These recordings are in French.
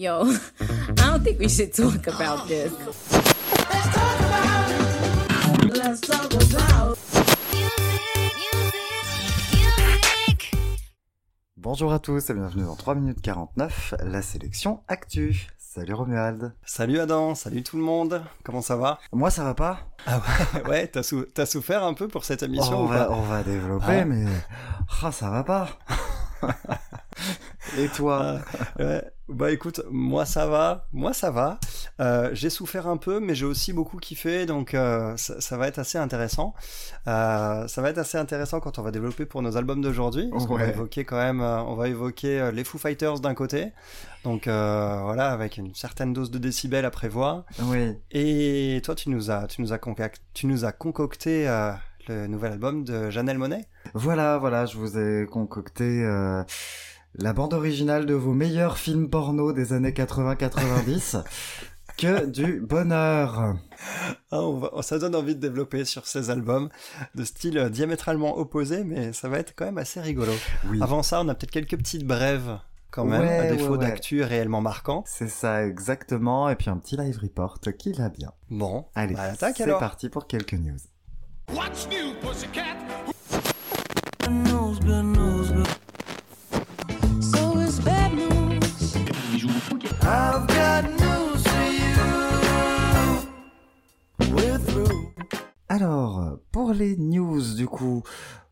Yo, I don't think we should talk about this. Let's talk about. Bonjour à tous et bienvenue dans 3 minutes 49, la sélection Actu. Salut Romuald. Salut Adam, salut tout le monde, comment ça va? Moi ça va pas Ah ouais, ouais t'as, sou- t'as souffert un peu pour cette émission on, ou va, pas? on va développer Ah. mais ah, ça va pas. et toi Ah, ouais. Bah écoute, moi ça va, moi ça va. Euh, j'ai souffert un peu, mais j'ai aussi beaucoup kiffé, donc euh, ça, ça va être assez intéressant. Euh, ça va être assez intéressant quand on va développer pour nos albums d'aujourd'hui, parce qu'on va évoquer quand même, euh, on va évoquer euh, les Foo Fighters d'un côté, donc euh, voilà avec une certaine dose de décibels à prévoir. Oui. Et toi, tu nous as, tu nous as, concac- tu nous as concocté euh, le nouvel album de Janelle Monet. Voilà, voilà, je vous ai concocté euh, la bande originale de vos meilleurs films porno des années 80-90. que du bonheur. Ah, on va- ça donne envie de développer sur ces albums de style euh, diamétralement opposé, mais ça va être quand même assez rigolo. Oui. Avant ça, on a peut-être quelques petites brèves quand même, Ouais, à défaut ouais, ouais. d'actu réellement marquant. C'est ça exactement, et puis un petit live report qui va bien. Bon, Allez, bah, attaque c'est parti pour quelques news. What's new, pussycat? Alors, pour les news, du coup,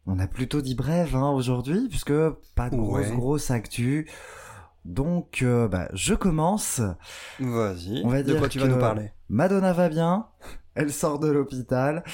on a plutôt dit brève hein, aujourd'hui, puisque pas de grosse, Ouais. grosse actu. Donc, euh, bah, je commence. Vas-y, On va de dire quoi tu vas nous parler? Madonna va bien, elle sort de l'hôpital.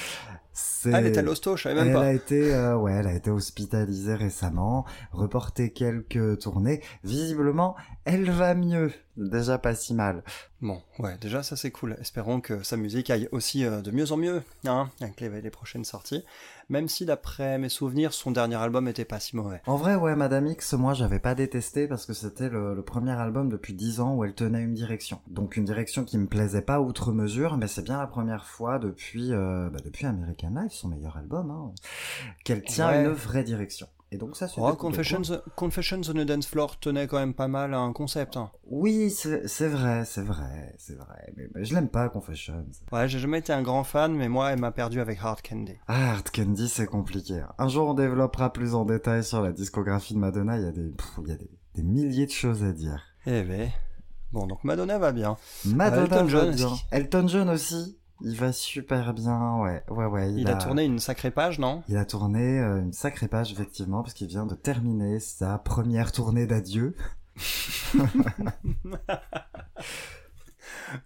Ah, elle est à l'hosto, je savais même elle pas. a été, euh, ouais, elle a été hospitalisée récemment, reporté quelques tournées. Visiblement, elle va mieux. Déjà pas si mal. Bon, ouais, déjà ça c'est cool. Espérons que sa musique aille aussi euh, de mieux en mieux, hein, avec les, les prochaines sorties. Même si d'après mes souvenirs, son dernier album était pas si mauvais. En vrai, ouais, Madame X, moi, j'avais pas détesté parce que c'était le, le premier album depuis 10 ans où elle tenait une direction. Donc une direction qui me plaisait pas outre mesure, mais c'est bien la première fois depuis, euh, bah, depuis American Life, son meilleur album, hein, qu'elle tient Ouais. une vraie direction. Et donc ça, c'est Oh. Confessions, Confessions on a Dance Floor tenait quand même pas mal à un concept. Hein. Oui, c'est vrai, c'est vrai, c'est vrai. Mais, mais je l'aime pas, Confessions. Ouais, j'ai jamais été un grand fan, mais moi, elle m'a perdu avec Hard Candy. Ah, Hard Candy, c'est compliqué. Un jour, on développera plus en détail sur la discographie de Madonna. Il y a des, pff, il y a des, des milliers de choses à dire. Eh ben. Bon, donc Madonna va bien. Madonna Elton va John, bien. est-ce qu'il- Elton John aussi. Il va super bien, ouais, ouais, ouais. Il, a... tourné une sacrée page, non? Il a tourné euh, une sacrée page, effectivement, parce qu'il vient de terminer sa première tournée d'adieu.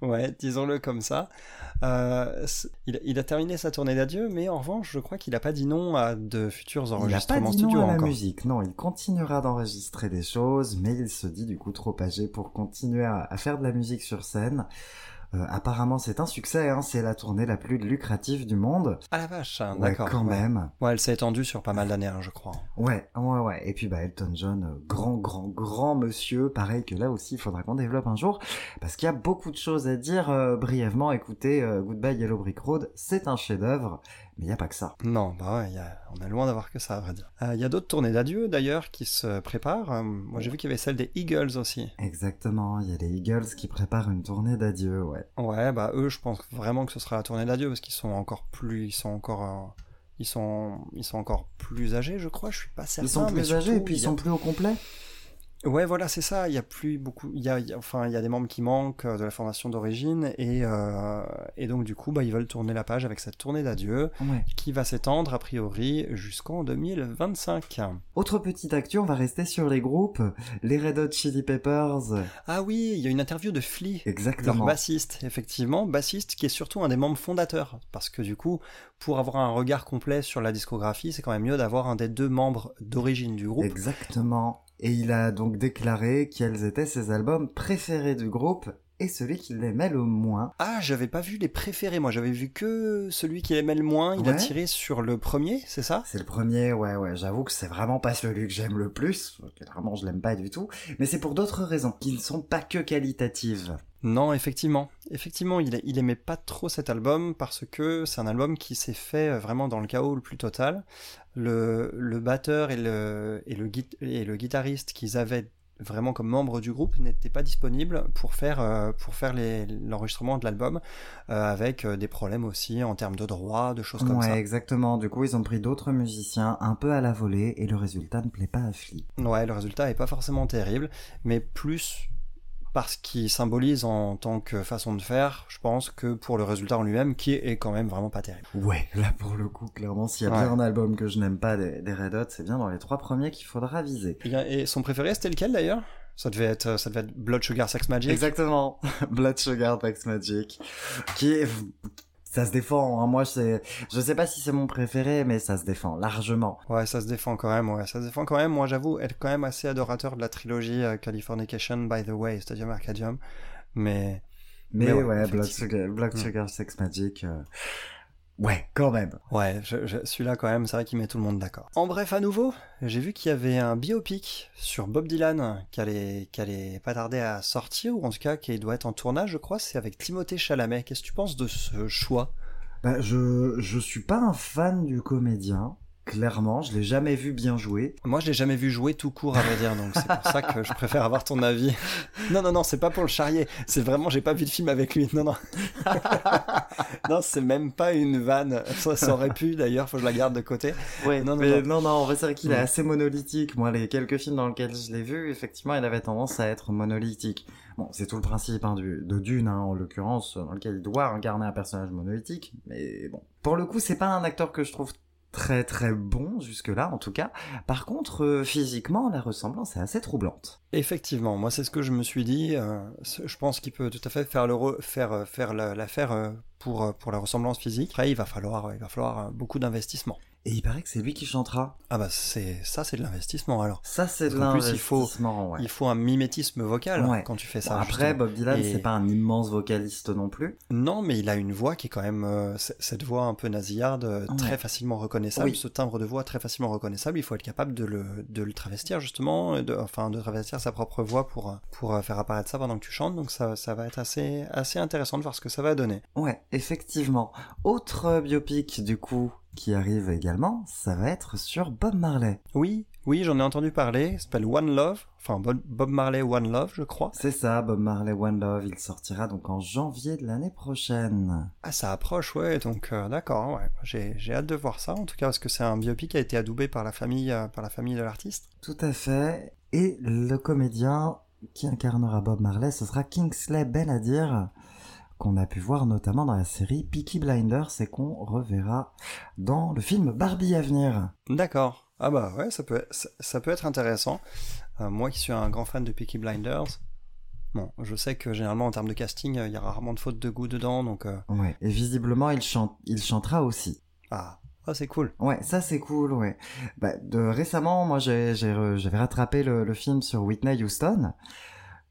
Ouais, disons-le comme ça. Euh, il, il a terminé sa tournée d'adieu, mais en revanche, je crois qu'il a pas dit non à de futurs Il n'a pas enregistrements dit non à la encore. musique. Non, il continuera d'enregistrer des choses, mais il se dit du coup trop âgé pour continuer à, à faire de la musique sur scène. Euh, apparemment, c'est un succès. Hein, c'est la tournée la plus lucrative du monde. Ah la vache, hein, Ouais, d'accord. quand ouais. même. Ouais, elle s'est étendue sur pas mal d'années, hein, je crois. Ouais, ouais, ouais. Et puis bah Elton John, euh, grand, grand, grand monsieur. Pareil que là aussi, il faudra qu'on développe un jour, parce qu'il y a beaucoup de choses à dire. euh, brièvement, écoutez, euh, Goodbye Yellow Brick Road, c'est un chef-d'œuvre, mais il y a pas que ça. Non, bah ouais, y a- on est loin d'avoir que ça, à vrai dire. Il y a d'autres tournées d'adieu, d'ailleurs, qui se préparent. Moi, j'ai vu qu'il y avait celle des Eagles aussi. Exactement. Il y a les Eagles qui préparent une tournée d'adieu. Ouais. Ouais, bah eux, je pense vraiment que ce sera la tournée d'adieu, parce qu'ils sont encore plus... Ils sont encore... euh, Ils sont, ils sont encore plus âgés, je crois. Je suis pas certain. Ils sont mais plus âgés surtout, et puis il ils a- sont plus au complet. Ouais, voilà, c'est ça. Il y a plus beaucoup. Il y a, il y a- enfin, il y a des membres qui manquent euh, de la formation d'origine et euh, et donc du coup, bah, ils veulent tourner la page avec cette tournée d'adieu Ouais. qui va s'étendre a priori jusqu'en 2025. Autre petite actu, on va rester sur les groupes. Les Red Hot Chili Peppers. Ah oui, il y a une interview de Flea, leur Exactement. bassiste, effectivement, bassiste qui est surtout un des membres fondateurs, parce que du coup, pour avoir un regard complet sur la discographie, c'est quand même mieux d'avoir un des deux membres d'origine du groupe. Exactement. Et il a donc déclaré quels étaient ses albums préférés du groupe et celui qu'il aimait le moins. Ah, j'avais pas vu les préférés, moi j'avais vu que celui qui aimait le moins, il a tiré sur le premier, c'est ça? C'est le premier, ouais, ouais. J'avoue que c'est vraiment pas celui que j'aime le plus. Clairement, je l'aime pas du tout. Mais c'est pour d'autres raisons, qui ne sont pas que qualitatives. Non, effectivement. Effectivement, il, il aimait pas trop cet album parce que c'est un album qui s'est fait euh, vraiment dans le chaos le plus total. Le, le batteur et le, et, le, gui- et le guitariste qu'ils avaient vraiment comme membre du groupe, n'était pas disponible pour faire, euh, pour faire les- l'enregistrement de l'album, euh, avec euh, des problèmes aussi en termes de droits, de choses comme ouais, ça. exactement. Du coup, ils ont pris d'autres musiciens un peu à la volée et le résultat ne plaît pas à Flea. Ouais, le résultat est pas forcément terrible, mais plus parce qu'il symbolise en tant que façon de faire, je pense, que pour le résultat en lui-même, qui est quand même vraiment pas terrible. Ouais, là pour le coup, clairement, s'il y a Ouais. bien un album que je n'aime pas des, des Red Hot, c'est bien dans les trois premiers qu'il faudra viser. Et, et son préféré, c'était lequel d'ailleurs? Ça devait, être, ça devait être Blood Sugar Sex Magic. Exactement. Blood Sugar Tex Magic. Qui est... Ça se défend, hein. moi c'est... Je sais pas si c'est mon préféré, mais ça se défend largement. Ouais, ça se défend quand même, ouais, ça se défend quand même. Moi, j'avoue être quand même assez adorateur de la trilogie euh, Californication, By the Way, Stadium Arcadium. Mais, Mais, Mais ouais, ouais, Blood effectivement. Sugar, Blood Mm. Sugar Sex Magic... euh, Ouais, quand même. ouais, je, je- celui-là quand même, c'est vrai qu'il met tout le monde d'accord. En bref, à nouveau, j'ai vu qu'il y avait un biopic sur Bob Dylan qui allait, qui allait pas tarder à sortir, ou en tout cas qui doit être en tournage, je crois, c'est avec Timothée Chalamet. Qu'est-ce que tu penses de ce choix? Bah, je, je suis pas un fan du comédien. Clairement, je l'ai jamais vu bien jouer. Moi, je l'ai jamais vu jouer tout court, à vrai dire, donc c'est pour ça que je préfère avoir ton avis. Non, non, non, c'est pas pour le charrier. C'est vraiment, j'ai pas vu de film avec lui. Non, non. non, c'est même pas une vanne. Ça, ça aurait pu, d'ailleurs, faut que je la garde de côté. Ouais, Non, non, mais non. non, non, en vrai, c'est vrai qu'il est Mm. assez monolithique. Moi, les quelques films dans lesquels je l'ai vu, effectivement, il avait tendance à être monolithique. Bon, c'est tout le principe hein, du, de Dune, hein, en l'occurrence, dans lequel il doit incarner un personnage monolithique. Mais bon, pour le coup, c'est pas un acteur que je trouve très très bon jusque-là, en tout cas. Par contre, euh, physiquement, la ressemblance est assez troublante. Effectivement, moi, c'est ce que je me suis dit. euh, je pense qu'il peut tout à fait faire faire, euh, faire la- l'affaire pour, la ressemblance physique. Après, il va falloir, il va falloir beaucoup d'investissement. Et il paraît que c'est lui qui chantera. Ah bah, c'est, ça, c'est de l'investissement, alors. Ça, c'est de plus, il faut- l'investissement, ouais. Il faut un mimétisme vocal Ouais. quand tu fais Bon, ça. après. Bob Dylan, Et- c'est pas un immense vocaliste non plus. Non, mais il a une voix qui est quand même euh, cette voix un peu nasillarde, euh, Ouais. très facilement reconnaissable. Oui. Ce timbre de voix très facilement reconnaissable. Il faut être capable de le, de le travestir justement, de, enfin de travestir sa propre voix pour pour euh, faire apparaître ça pendant que tu chantes. Donc ça ça va être assez assez intéressant de voir ce que ça va donner. Ouais, effectivement. Autre biopic, du coup, qui arrive également, ça va être sur Bob Marley. Oui, oui, j'en ai entendu parler. Il s'appelle One Love, enfin Bob Marley One Love, je crois. C'est ça, Bob Marley One Love, il sortira donc en janvier de l'année prochaine. Ah, ça approche, ouais. Donc euh, d'accord, ouais. J'ai j'ai hâte de voir ça en tout cas parce que c'est un biopic qui a été adoubé par la famille euh, par la famille de l'artiste. Tout à fait. Et le comédien qui incarnera Bob Marley, ce sera Kingsley Benadir, qu'on a pu voir notamment dans la série Peaky Blinders et qu'on reverra dans le film Barbie à venir. D'accord. Ah bah ouais, ça peut, ça, ça peut être intéressant. Euh, moi qui suis un grand fan de Peaky Blinders, bon, je sais que généralement en termes de casting, euh, il y a rarement de fautes de goût dedans, donc euh, Ouais. Et visiblement, il, chante, il chantera aussi. ah, ah c'est cool. Ouais, ça c'est cool, ouais. Bah, de, récemment, moi j'avais rattrapé le, le film sur Whitney Houston,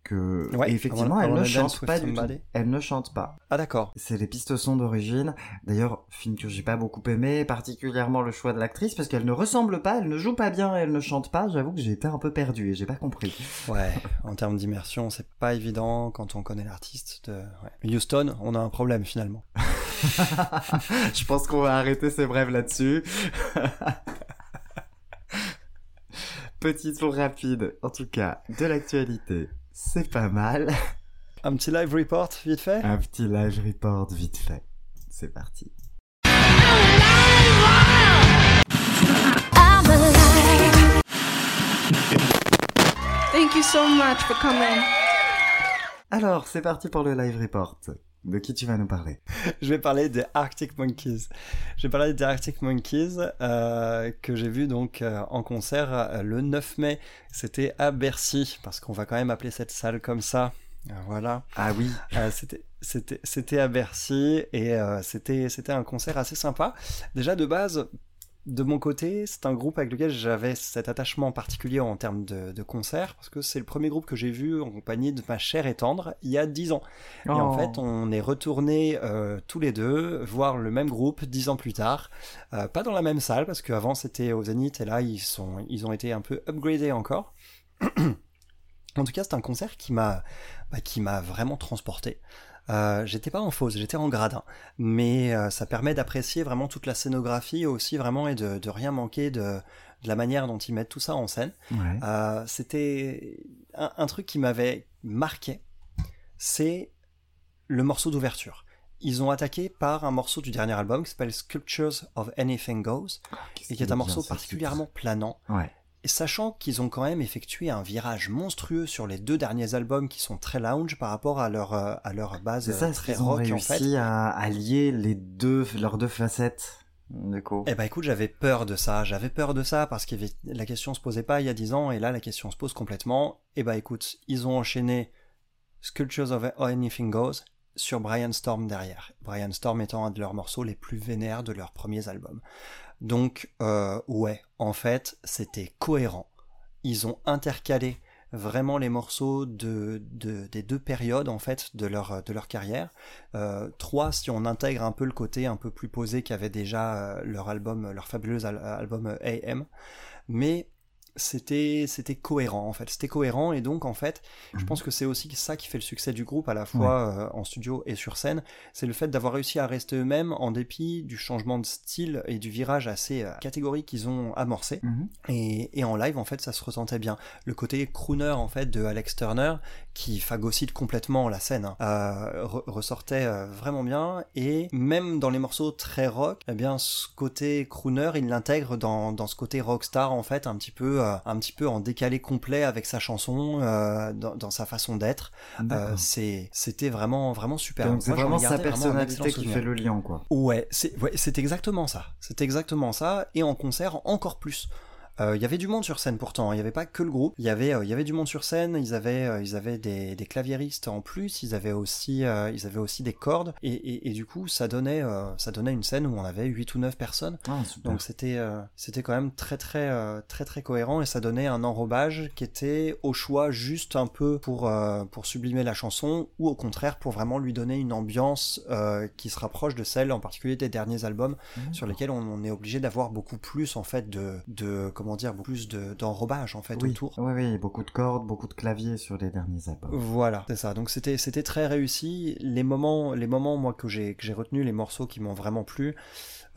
que Ouais, et effectivement elle ne chante pas du tout. Elle ne chante pas. Ah d'accord. C'est les pistes son d'origine. D'ailleurs, film que j'ai pas beaucoup aimé, particulièrement le choix de l'actrice, parce qu'elle ne ressemble pas, elle ne joue pas bien, et elle ne chante pas. J'avoue que j'ai été un peu perdu et j'ai pas compris. Ouais, en termes d'immersion, c'est pas évident quand on connaît l'artiste. De... ouais. Houston, on a un problème finalement. Je pense qu'on va arrêter ces brèves là-dessus. Petit tour rapide, en tout cas, de l'actualité. C'est pas mal. Un petit live report, vite fait. Un petit live report vite fait. C'est parti. Thank you so much for coming. Alors, c'est parti pour le live report. De qui tu vas nous parler Je vais parler des Arctic Monkeys. Je vais parler des Arctic Monkeys euh, que j'ai vu donc euh, en concert euh, le 9 mai. C'était à Bercy parce qu'on va quand même appeler cette salle comme ça. Voilà. Ah oui. C'était c'était c'était à Bercy et c'était c'était un concert assez sympa. Déjà de base. De mon côté, c'est un groupe avec lequel j'avais cet attachement particulier en termes de, de concert, parce que c'est le premier groupe que j'ai vu en compagnie de ma chère et tendre il y a 10 ans. Et en Oh. fait, on est retournés euh, tous les deux voir le même groupe dix ans plus tard. Euh, pas dans la même salle, parce qu'avant c'était au Zénith, et là ils, sont, ils ont été un peu upgradés encore. en tout cas, c'est un concert qui m'a bah, qui m'a vraiment transporté. Euh, j'étais pas en fausse, j'étais en gradin, mais euh, ça permet d'apprécier vraiment toute la scénographie aussi vraiment et de, de rien manquer de, de la manière dont ils mettent tout ça en scène. Ouais. Euh, C'était un, un truc qui m'avait marqué, c'est le morceau d'ouverture. Ils ont attaqué par un morceau du dernier album qui s'appelle Sculptures of Anything Goes Qu'est-ce et qui est un morceau ce particulièrement planant. Ouais. Sachant qu'ils ont quand même effectué un virage monstrueux sur les deux derniers albums qui sont très lounge par rapport à leur, euh, à leur base ça, euh, très ont rock réussi en fait. à, à lier les deux, leurs deux facettes Eh ben écoute, j'avais peur de ça, j'avais peur de ça parce que la question se posait pas il y a 10 ans et là la question se pose complètement. Eh ben écoute, ils ont enchaîné Sculptures of Anything Goes sur Brian Storm derrière. Brian Storm étant un de leurs morceaux les plus vénères de leurs premiers albums. Donc euh, ouais, en fait, c'était cohérent. Ils ont intercalé vraiment les morceaux de, de- des deux périodes en fait de leur de leur carrière. Euh, trois si on intègre un peu le côté un peu plus posé qu'avait déjà euh, leur album, leur fabuleux al- album AM, mais c'était c'était cohérent en fait, c'était cohérent et donc en fait, je Mhm. pense que c'est aussi ça qui fait le succès du groupe à la fois euh, en studio et sur scène, c'est le fait d'avoir réussi à rester eux-mêmes en dépit du changement de style et du virage assez euh, catégorique qu'ils ont amorcé. Mhm. Et, et en live, en fait, ça se ressentait bien. Le côté crooner, en fait, de Alex Turner, qui phagocyte complètement la scène, hein, euh, re- ressortait euh, vraiment bien. Et même dans les morceaux très rock, eh bien, ce côté crooner, il l'intègre dans, dans ce côté rockstar, en fait, un petit peu, euh, un petit peu en décalé complet avec sa chanson, dans, dans sa façon d'être. C'était vraiment, vraiment super. Donc c'est vraiment sa vraiment personnalité qui souvenir. fait le lien, quoi. Ouais, c'est ouais, c'est exactement ça. C'est exactement ça. Et en concert, encore plus. Euh, Il y avait du monde sur scène pourtant, il n'y avait pas que le groupe, il y avait, euh, il y avait du monde sur scène, ils avaient, euh, ils avaient des, des claviéristes en plus, ils avaient aussi, euh, ils avaient aussi des cordes, et, et, et du coup ça donnait, ça donnait une scène où on avait 8 ou 9 personnes, Ah, donc c'était c'était quand même très très très très cohérent et ça donnait un enrobage qui était au choix juste un peu pour pour sublimer la chanson ou au contraire pour vraiment lui donner une ambiance qui se rapproche de celle en particulier des derniers albums sur lesquels on, on est obligé d'avoir beaucoup plus en fait de de comment dire beaucoup plus de d'enrobage en fait oui. autour. Oui, oui, beaucoup de cordes, beaucoup de claviers sur les derniers albums. Voilà, c'est ça. Donc c'était c'était très réussi. Les moments les moments moi que j'ai que j'ai retenu les morceaux qui m'ont vraiment plu,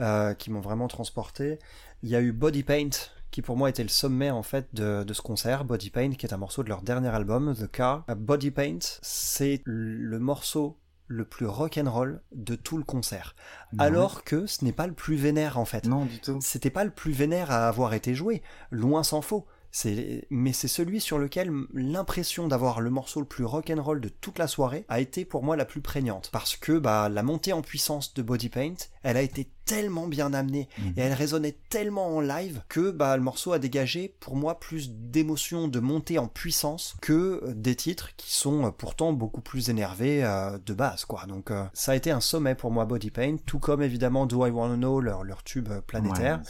euh, qui m'ont vraiment transporté. Il y a eu Body Paint qui pour moi était le sommet en fait de, de ce concert. Body Paint qui est un morceau de leur dernier album The Car. Body Paint c'est le morceau le plus rock'n'roll de tout le concert. Non. Alors que ce n'est pas le plus vénère en fait Non, du tout. c'était pas le plus vénère à avoir été joué, loin s'en faut. C'est, mais c'est celui sur lequel l'impression d'avoir le morceau le plus rock'n'roll de toute la soirée a été pour moi la plus prégnante. Parce que bah, la montée en puissance de Body Paint, elle a été tellement bien amenée Mhm. et elle résonnait tellement en live que bah, le morceau a dégagé pour moi plus d'émotion, de montée en puissance que euh, des titres qui sont euh, pourtant beaucoup plus énervés euh, de base. quoi. Donc euh, ça a été un sommet pour moi Body Paint, tout comme évidemment Do I Wanna Know, leur, leur tube planétaire Ouais.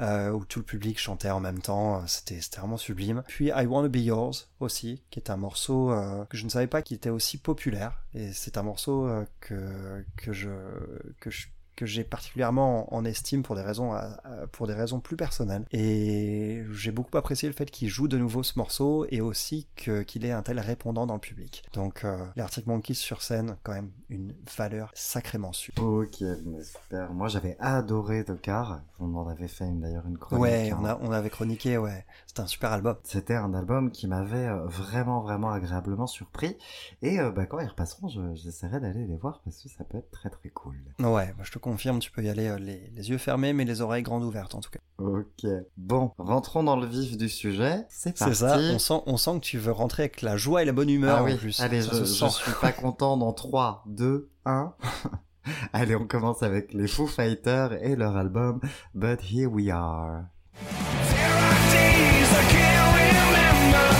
Euh, où tout le public chantait en même temps, euh, c'était vraiment sublime. Puis I Wanna Be Yours aussi, qui est un morceau euh, que je ne savais pas qu'il était aussi populaire, et c'est un morceau euh, que que je que je que j'ai particulièrement en, estime pour des raisons euh, euh, pour des raisons plus personnelles et j'ai beaucoup apprécié le fait qu'il joue de nouveau ce morceau et aussi que qu'il ait un tel répondant dans le public donc euh, les Arctic Monkeys sur scène quand même une valeur sacrément sûre Ok, mais super. Moi, j'avais adoré The Car. On en avait fait d'ailleurs une chronique. ouais hein. on a on avait chroniqué ouais c'était un super album C'était un album qui m'avait euh, vraiment, vraiment agréablement surpris. Et euh, bah, quand ils repasseront, je- j'essaierai d'aller les voir parce que ça peut être très, très cool. Ouais, bah, je te confirme, tu peux y aller euh, les, les yeux fermés, mais les oreilles grandes ouvertes en tout cas. Ok. Bon, rentrons dans le vif du sujet. C'est C'est parti. ça, on sent, on sent que tu veux rentrer avec la joie et la bonne humeur Ah en oui, plus. allez, Ça je, se je sent. suis pas content dans 3, 2, 1. allez, on commence avec les Foo Fighters et leur album But Here We Are. There are days I can't remember.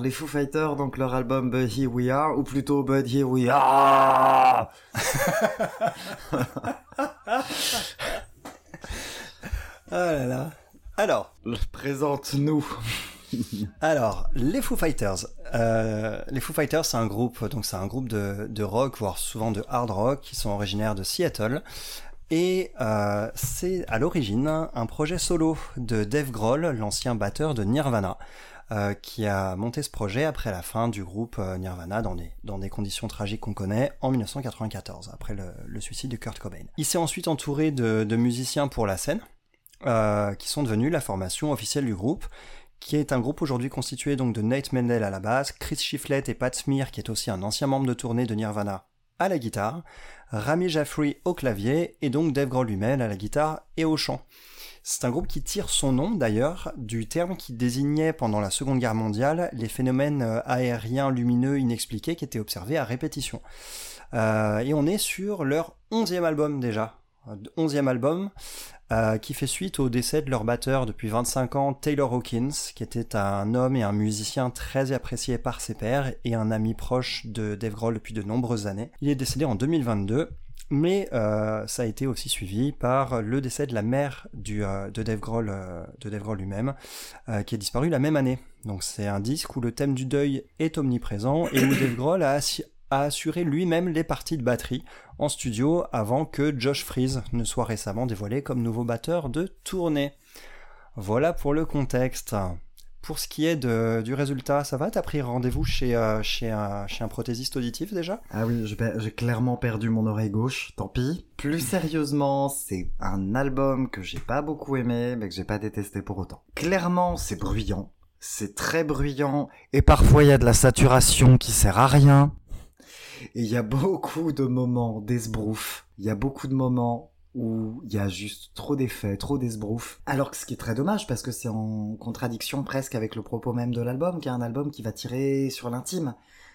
Les Foo Fighters, donc leur album But Here We Are, ou plutôt But Here We Are. Ah là là. Alors, Présente-nous. Alors, les Foo Fighters. Euh, les Foo Fighters, c'est un groupe, donc c'est un groupe de, de rock, voire souvent de hard rock, qui sont originaires de Seattle. Et euh, c'est à l'origine un projet solo de Dave Grohl, l'ancien batteur de Nirvana, euh, qui a monté ce projet après la fin du groupe euh, Nirvana dans des, conditions tragiques qu'on connaît en 1994, après le, suicide de Kurt Cobain. Il s'est ensuite entouré de, de musiciens pour la scène, euh, qui sont devenus la formation officielle du groupe, qui est un groupe aujourd'hui constitué donc de Nate Mendel à la basse, Chris Shiflett et Pat Smear, qui est aussi un ancien membre de tournée de Nirvana, à la guitare, Rami Jaffrey au clavier, et donc Dave Grohl lui-même à la guitare et au chant. C'est un groupe qui tire son nom d'ailleurs du terme qui désignait pendant la Seconde Guerre mondiale les phénomènes euh, aériens lumineux inexpliqués qui étaient observés à répétition. Euh, et on est sur leur onzième album déjà. Euh, Onzième album, qui fait suite au décès de leur batteur depuis 25 ans, Taylor Hawkins, qui était un homme et un musicien très apprécié par ses pairs et un ami proche de Dave Grohl depuis de nombreuses années. Il est décédé en 2022. Mais euh, ça a été aussi suivi par le décès de la mère euh, de Dave Grohl, euh, Grohl lui-même, qui a disparu la même année. Donc c'est un disque où le thème du deuil est omniprésent et où Dave Grohl a, a assuré lui-même les parties de batterie en studio avant que Josh Freeze ne soit récemment dévoilé comme nouveau batteur de tournée. Voilà pour le contexte. Pour ce qui est de, du résultat, ça va? T'as pris rendez-vous chez, euh, chez, un, chez prothésiste auditif déjà? Ah oui, j'ai clairement perdu mon oreille gauche, tant pis. Plus sérieusement, c'est un album que j'ai pas beaucoup aimé, mais que j'ai pas détesté pour autant. Clairement, c'est bruyant. C'est très bruyant, et parfois il y a de la saturation qui sert à rien. Et il y a beaucoup de moments d'esbrouf. Il y a beaucoup de moments où il y a juste trop d'effets, trop d'esbrouf. Alors que ce qui est très dommage parce que c'est en contradiction presque avec le propos même de l'album, qui est un album qui va tirer sur l'intime.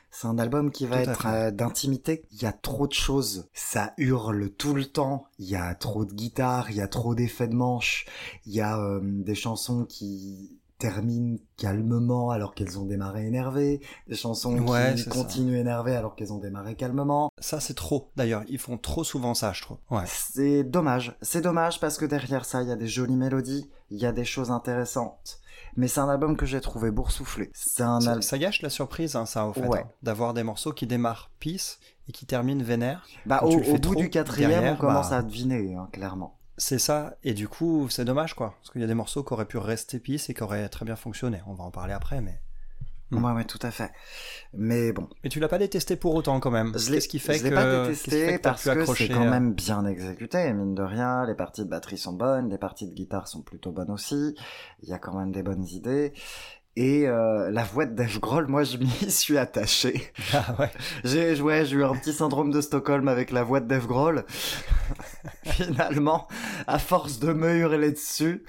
C'est un album qui va Tout être euh, d'intimité. Il y a trop de choses. Ça hurle tout le temps. Il y a trop de guitare, il y a trop d'effets de manche. Il y a euh, des chansons qui terminent calmement alors qu'elles ont démarré énervées. Des chansons Ouais, qui continuent énervées alors qu'elles ont démarré calmement. Ça c'est trop d'ailleurs, ils font trop souvent ça je trouve. Ouais. C'est dommage. C'est dommage parce que derrière ça, il y a des jolies mélodies, il y a des choses intéressantes. Mais c'est un album que j'ai trouvé boursouflé. C'est un Ça, gâche la surprise, hein, ça, au fait, Ouais. hein, d'avoir des morceaux qui démarrent peace et qui terminent vénère. Bah, quand au, bout trop du quatrième, derrière, on commence bah- à deviner, hein, clairement. C'est ça, et du coup, c'est dommage, quoi. Parce qu'il y a des morceaux qui auraient pu rester peace et qui auraient très bien fonctionné. On va en parler après, mais. Hmm. Ouais, ouais, tout à fait. Mais bon, Mais tu l'as pas détesté pour autant, quand même. je l'ai Qu'est-ce qui fait je que. pas détesté que t'as parce que c'est quand même bien exécuté, mine de rien. Les parties de batterie sont bonnes, les parties de guitare sont plutôt bonnes aussi. Il y a quand même des bonnes idées. Et euh, la voix de Dave Grohl, moi je m'y suis attaché. Ah ouais. J'ai joué, j'ai eu un petit syndrome de Stockholm avec la voix de Dave Grohl. Finalement, à force de me hurler dessus,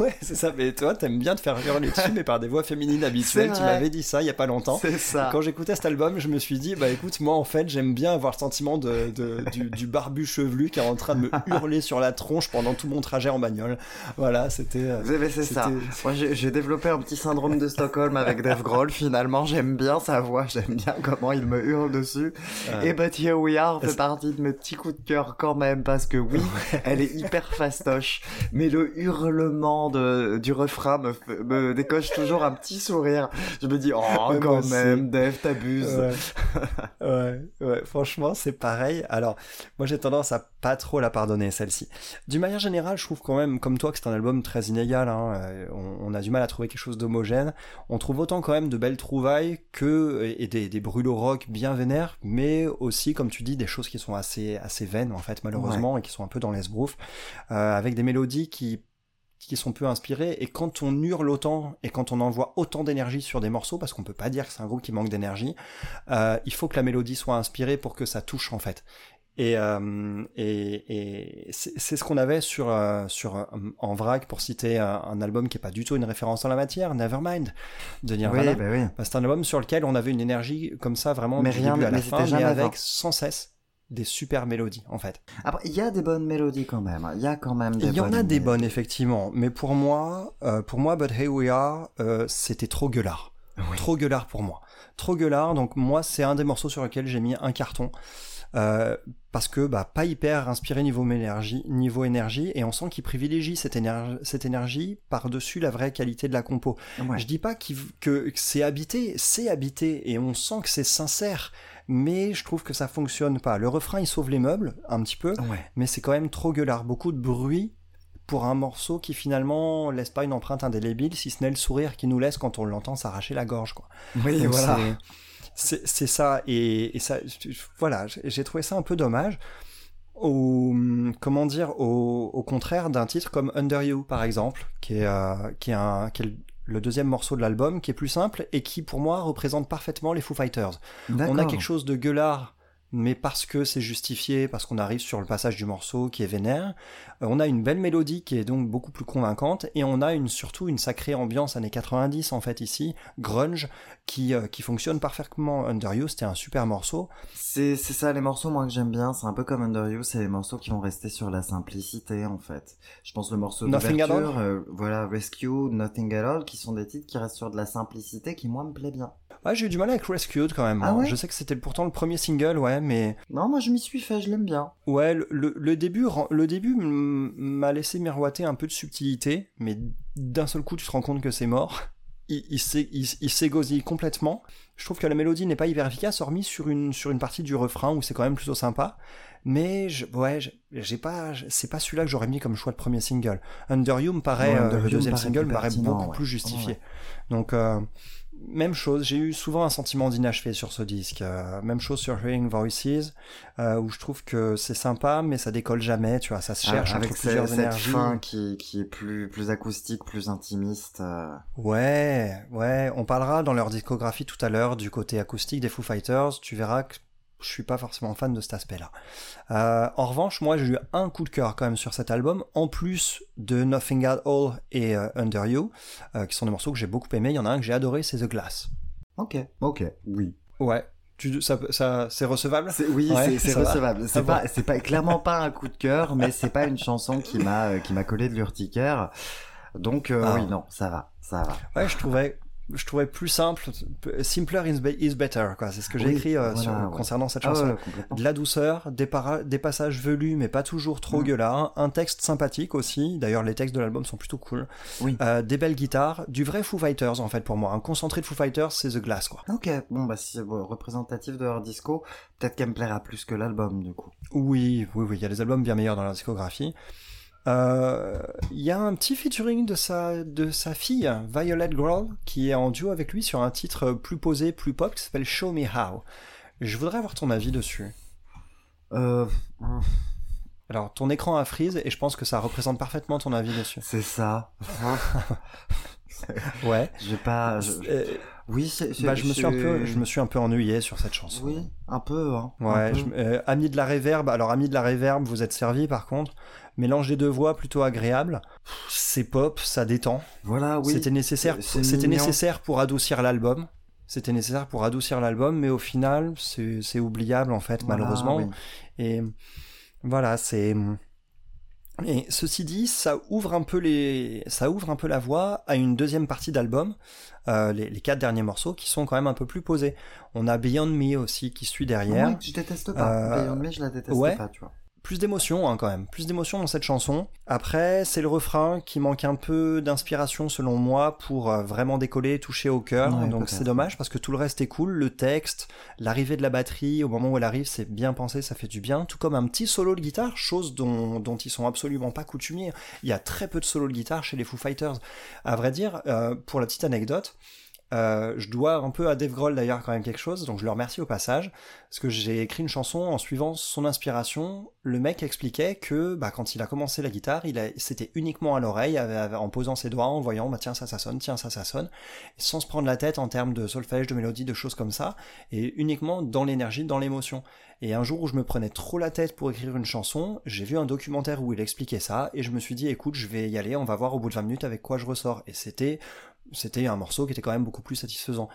ouais, c'est ça. Mais toi, t'aimes bien te faire hurler dessus, mais par des voix féminines habituelles. Tu m'avais dit ça il y a pas longtemps. c'est ça. Quand j'écoutais cet album, je me suis dit, bah écoute, moi en fait, j'aime bien avoir le sentiment de, de- du, du barbu chevelu qui est en train de me hurler sur la tronche pendant tout mon trajet en bagnole. Voilà, c'était. euh, Mais c'est ça. Moi, j'ai développé un petit syndrome de Stockholm avec Dave Grohl. Finalement, j'aime bien sa voix, j'aime bien comment il me hurle dessus. euh, Et But Here We Are fait partie de mes petits coups de cœur quand même, parce que oui, elle est hyper fastoche, mais le hurlement de, du refrain me, décoche toujours un petit sourire. Je me dis, oh, Ouais, quand même, Dave, t'abuses. Ouais. ouais, ouais, franchement, c'est pareil. Alors, moi, j'ai tendance à pas trop la pardonner, celle-ci. D'une manière générale, je trouve quand même, comme toi, que c'est un album très inégal. hein. Euh, On, on a du mal à trouver quelque chose d'homogène. On trouve autant quand même de belles trouvailles que et des, des brûlots rock bien vénères, mais aussi, comme tu dis, des choses qui sont assez assez vaines en fait, malheureusement, et qui sont un peu dans l'esbrouf, euh, avec des mélodies qui qui sont peu inspirées. Et quand on hurle autant et quand on envoie autant d'énergie sur des morceaux parce qu'on peut pas dire que c'est un groupe qui manque d'énergie euh, il faut que la mélodie soit inspirée pour que ça touche en fait et, euh, et, et c'est ce qu'on avait sur euh, sur euh, en vrac pour citer un, un album qui est pas du tout une référence en la matière Nevermind de Nirvana Oui, bah oui. Bah, c'est un album sur lequel on avait une énergie comme ça vraiment Mais du rien- début à la fin mais avec sans cesse des super mélodies en fait Après, il y a des bonnes mélodies quand même. Il y a quand même des il y en a des bonnes effectivement, mais pour moi, euh, pour moi, But Here We Are, euh, c'était trop gueulard. Trop gueulard pour moi. Trop gueulard, donc moi c'est un des morceaux sur lequel j'ai mis un carton. Euh, parce que bah, pas hyper inspiré niveau énergie, niveau énergie et on sent qu'il privilégie cette énergie, cette énergie par-dessus la vraie qualité de la compo. Ouais. Je dis pas que, que c'est habité, c'est habité et on sent que c'est sincère, mais je trouve que ça fonctionne pas. Le refrain il sauve les meubles un petit peu, Ouais. mais c'est quand même trop gueulard, beaucoup de bruit pour un morceau qui finalement laisse pas une empreinte indélébile, si ce n'est le sourire qui nous laisse quand on l'entend s'arracher la gorge. Quoi. Oui, Donc voilà. C'est- ça, et, et ça, voilà, j'ai trouvé ça un peu dommage. Au, comment dire, au, au contraire d'un titre comme Under You, par exemple, qui est, euh, qui est, un, qui est le- deuxième morceau de l'album, qui est plus simple et qui, pour moi, représente parfaitement les Foo Fighters. On a quelque chose de gueulard, mais parce que c'est justifié, parce qu'on arrive sur le passage du morceau qui est vénère. Euh, on a une belle mélodie qui est donc beaucoup plus convaincante, et on a une, surtout une sacrée ambiance années 90 en fait ici, grunge, qui, euh, qui fonctionne parfaitement. Under You, c'était un super morceau. C'est c'est ça les morceaux moi que j'aime bien, c'est un peu comme Under You, c'est les morceaux qui vont rester sur la simplicité en fait. Je pense le morceau Nothing at all d'ouverture, euh, voilà Rescue, Nothing at All, qui sont des titres qui restent sur de la simplicité qui moi me plaît bien. Ouais, j'ai eu du mal avec Rescued quand même. Ah hein. ouais Je sais que c'était pourtant le premier single, ouais, mais Non moi je m'y suis fait, je l'aime bien. ouais, le, le- le début, le début m'a laissé miroiter un peu de subtilité, mais d'un seul coup, tu te rends compte que c'est mort. Il, il, s'é- il, il s'égosille complètement. Je trouve que la mélodie n'est pas hyper efficace, hormis sur une, sur une partie du refrain où c'est quand même plutôt sympa. Mais je, ouais, j'ai pas, c'est pas celui-là que j'aurais mis comme choix de premier single. Under You me paraît, Ouais, euh, Under le me deuxième paraît single me paraît beaucoup ouais. plus justifié. Ouais. Donc, euh, même chose, j'ai eu souvent un sentiment d'inachevé sur ce disque. Euh, même chose sur Hearing Voices, euh, où je trouve que c'est sympa, mais ça décolle jamais, tu vois, ça se cherche Ah, avec entre plusieurs cette énergies. fin qui, qui est plus, plus acoustique, plus intimiste. euh, Ouais, ouais, on parlera dans leur discographie tout à l'heure du côté acoustique des Foo Fighters, tu verras que je suis pas forcément fan de cet aspect-là. Euh, en revanche, moi j'ai eu un coup de cœur quand même sur cet album, en plus de Nothing at All et euh, Under You, euh, qui sont des morceaux que j'ai beaucoup aimés, il y en a un que j'ai adoré, c'est The Glass. Ok, ok, oui. Ouais, tu, ça, ça, c'est recevable? Oui, Ouais, c'est- recevable. C'est pas, c'est pas clairement pas un coup de cœur, mais c'est pas une chanson qui m'a, qui m'a collé de l'urticaire. Donc Ah. oui, non, ça va, ça va. Ouais, je trouvais, je trouvais plus simple, simpler is, be- is better, quoi. C'est ce que j'ai Oui, écrit euh, voilà, sur- ouais. concernant cette Ah chanson. ouais, de la douceur, des, passages velus mais pas toujours trop Mm. gueulards, un texte sympathique aussi, d'ailleurs les textes de l'album sont plutôt cool, Oui. Euh, des belles guitares, du vrai Foo Fighters en fait pour moi, un concentré de Foo Fighters c'est The Glass quoi. Ok, bon bah si c'est bon, représentatif de leur disco, peut-être qu'elle me plaira plus que l'album du coup. Oui, oui, oui, il y a des albums bien meilleurs dans la discographie. Euh, Il y a un petit featuring de sa, de sa fille, Violet Girl, qui est en duo avec lui sur un titre plus posé, plus pop, qui s'appelle Show Me How. Je voudrais avoir ton avis dessus. Euh, Alors, ton écran a freeze et je pense que ça représente parfaitement ton avis dessus. c'est ça. Ouais. J'ai pas. je- Euh, Oui, c'est. Bah, je me suis un peu, je me suis un peu ennuyé sur cette chanson. Oui, un peu. Hein, un Ouais, peu. je- euh, ami de la réverb. Alors, ami de la réverb, vous êtes servi par contre. Mélange des deux voix plutôt agréable. C'est pop, ça détend. Voilà, oui. C'était nécessaire, c'était nécessaire pour adoucir l'album. C'était nécessaire pour adoucir l'album, mais au final, c'est oubliable en fait, Voilà, malheureusement. oui. Et voilà, c'est. Et ceci dit, ça ouvre un peu les, ça ouvre un peu la voie à une deuxième partie d'album, euh, les, les quatre derniers morceaux qui sont quand même un peu plus posés. On a Beyond Me aussi qui suit derrière. Ouais, je déteste pas. Euh, Beyond Me, je la déteste ouais. pas, tu vois. Plus d'émotion hein, quand même, plus d'émotion dans cette chanson. Après, c'est le refrain qui manque un peu d'inspiration selon moi pour euh, vraiment décoller, toucher au cœur. Ouais, Donc c'est dommage parce que tout le reste est cool. Le texte, l'arrivée de la batterie au moment où elle arrive, c'est bien pensé, ça fait du bien. Tout comme un petit solo de guitare, chose dont, dont ils sont absolument pas coutumiers. Il y a très peu de solo de guitare chez les Foo Fighters. À vrai dire, euh, pour la petite anecdote, euh, je dois un peu à Dave Grohl d'ailleurs quand même quelque chose, donc je le remercie au passage, parce que j'ai écrit une chanson en suivant son inspiration. Le mec expliquait que bah, quand il a commencé la guitare, il c'était uniquement à l'oreille, en posant ses doigts, en voyant bah, tiens ça ça sonne, tiens ça ça sonne, sans se prendre la tête en termes de solfège, de mélodie, de choses comme ça, et uniquement dans l'énergie, dans l'émotion. Et un jour où je me prenais trop la tête pour écrire une chanson, j'ai vu un documentaire où il expliquait ça, et je me suis dit écoute je vais y aller, on va voir au bout de 20 minutes avec quoi je ressors. Et c'était c'était un morceau qui était quand même beaucoup plus satisfaisant.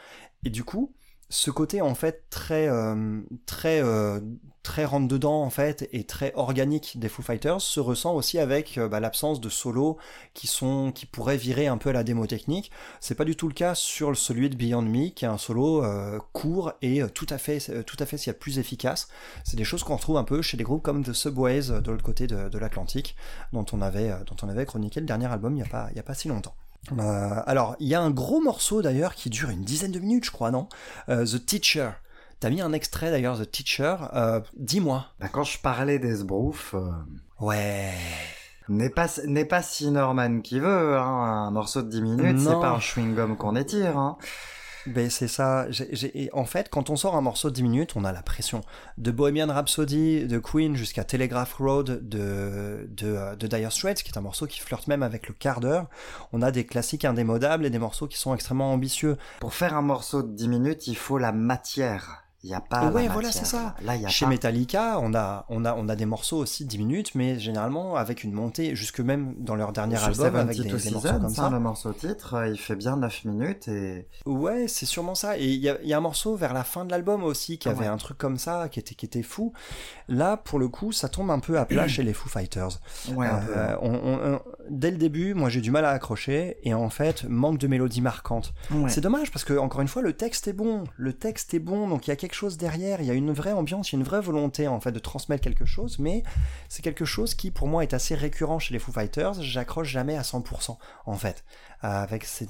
Et du coup, ce côté en fait très euh, très euh, très rentre dedans en fait et très organique des Foo Fighters se ressent aussi avec euh, bah, l'absence de solos qui sont qui pourraient virer un peu à la démo technique. C'est pas du tout le cas sur celui de Beyond Me qui est un solo euh, court et euh, tout à fait tout à fait s'il plus efficace. C'est des choses qu'on retrouve un peu chez des groupes comme The Subways de l'autre côté de, de l'Atlantique dont on avait dont on avait chroniqué le dernier album il y a pas il y a pas si longtemps. Euh, alors, il y a un gros morceau d'ailleurs qui dure une dizaine de minutes, je crois, non? Euh, The Teacher. T'as mis un extrait d'ailleurs, The Teacher. Euh, Dis-moi. Bah, quand je parlais des Sbrouf, euh, Ouais. n'est pas, n'est pas si Norman qui veut, hein. Un morceau de 10 minutes, c'est pas un chewing-gum qu'on étire, hein. Ben c'est ça. Et en fait, quand on sort un morceau de 10 minutes, on a la pression. De Bohemian Rhapsody, de Queen jusqu'à Telegraph Road de, de, euh, de Dire Straits, qui est un morceau qui flirte même avec le quart d'heure. On a des classiques indémodables et des morceaux qui sont extrêmement ambitieux. Pour faire un morceau de 10 minutes, il faut la matière. Il a pas Ouais, la voilà, c'est ça. Là, il y a Chez pas. Metallica, on a, on, a, on a des morceaux aussi 10 minutes, mais généralement avec une montée, jusque même dans leur dernier album, avec 72 des, des morceaux comme ça, ça. le morceau titre, euh, il fait bien 9 minutes et Ouais, c'est sûrement ça. Et il y a, il y a un morceau vers la fin de l'album aussi qui Ah avait ouais. un truc comme ça, qui était, qui était fou. Là, pour le coup, ça tombe un peu à plat chez les Foo Fighters. ouais. Euh, on- on- on- dès le début, moi j'ai du mal à accrocher et en fait, manque de mélodie marquante. Ouais. C'est dommage parce que, encore une fois, le texte est bon. Le texte est bon, donc il y a quelque derrière, il y a une vraie ambiance, il y a une vraie volonté en fait de transmettre quelque chose, mais c'est quelque chose qui pour moi est assez récurrent chez les Foo Fighters. J'accroche jamais à 100% en fait. Euh,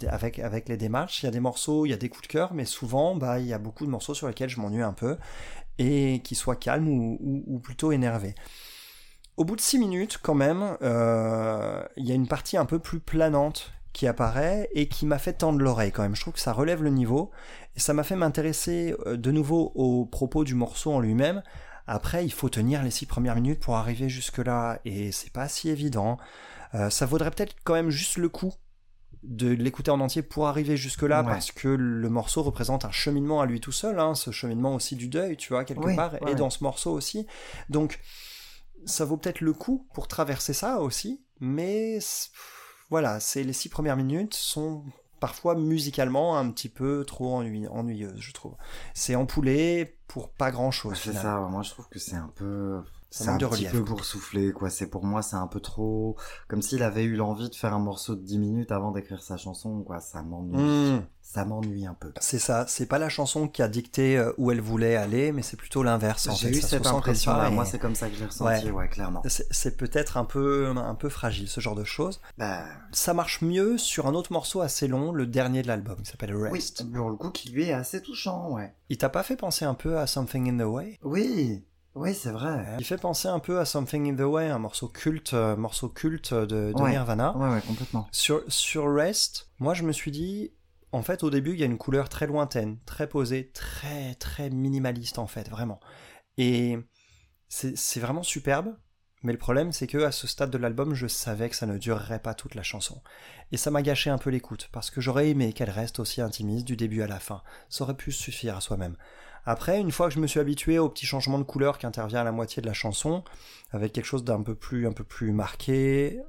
avec, avec, les démarches, il y a des morceaux, il y a des coups de cœur, mais souvent, bah, il y a beaucoup de morceaux sur lesquels je m'ennuie un peu et qui soient calmes ou plutôt énervés. Au bout de 6 minutes, quand même, euh, il y a une partie un peu plus planante qui apparaît et qui m'a fait tendre l'oreille quand même. Je trouve que ça relève le niveau et ça m'a fait m'intéresser euh, de nouveau aux propos du morceau en lui-même. Après, il faut tenir les 6 premières minutes pour arriver jusque-là et c'est pas si évident. Euh, ça vaudrait peut-être quand même juste le coup de l'écouter en entier pour arriver jusque-là Ouais. parce que le morceau représente un cheminement à lui tout seul, hein, ce cheminement aussi du deuil, tu vois, quelque Oui, part, ouais, et dans ce morceau aussi. Donc, ça vaut peut-être le coup pour traverser ça aussi, mais voilà, c'est les six premières minutes sont parfois musicalement un petit peu trop ennuy- ennuyeuses, je trouve. C'est empoulé pour pas grand-chose. C'est finalement. ça, moi je trouve que c'est un peu... C'est un de petit relief, peu quoi. boursouflé, quoi. C'est pour moi, c'est un peu trop... Comme s'il avait eu l'envie de faire un morceau de 10 minutes avant d'écrire sa chanson, quoi. Ça m'ennuie. Hmm. Ça m'ennuie un peu. C'est ça, c'est pas la chanson qui a dicté euh, où elle voulait aller, mais c'est plutôt l'inverse. J'ai eu Ça cette impression-là. et Moi, c'est comme ça que je l'ai ressenti, Ouais. ouais, clairement. c'est- peut-être un peu, un peu fragile ce genre de choses. Bah, Ça marche mieux sur un autre morceau assez long, le dernier de l'album, qui s'appelle oui, Rest. pour le coup, qui lui est assez touchant, ouais. Il t'a pas fait penser un peu à Something in the Way? Oui, oui, c'est vrai. Il fait penser un peu à Something in the Way, un morceau culte, euh, morceau culte de, de Ouais. Nirvana. Ouais, ouais, complètement. Sur, sur Rest, moi je me suis dit, en fait au début il y a une couleur très lointaine, très posée, très très minimaliste en fait, vraiment. Et c'est c'est vraiment superbe, mais le problème c'est que à ce stade de l'album je savais que ça ne durerait pas toute la chanson. Et ça m'a gâché un peu l'écoute, parce que j'aurais aimé qu'elle reste aussi intimiste du début à la fin. Ça aurait pu suffire à soi-même. Après, une fois que je me suis habitué au petit changement de couleur qui intervient à la moitié de la chanson, avec quelque chose d'un peu plus, un peu plus marqué,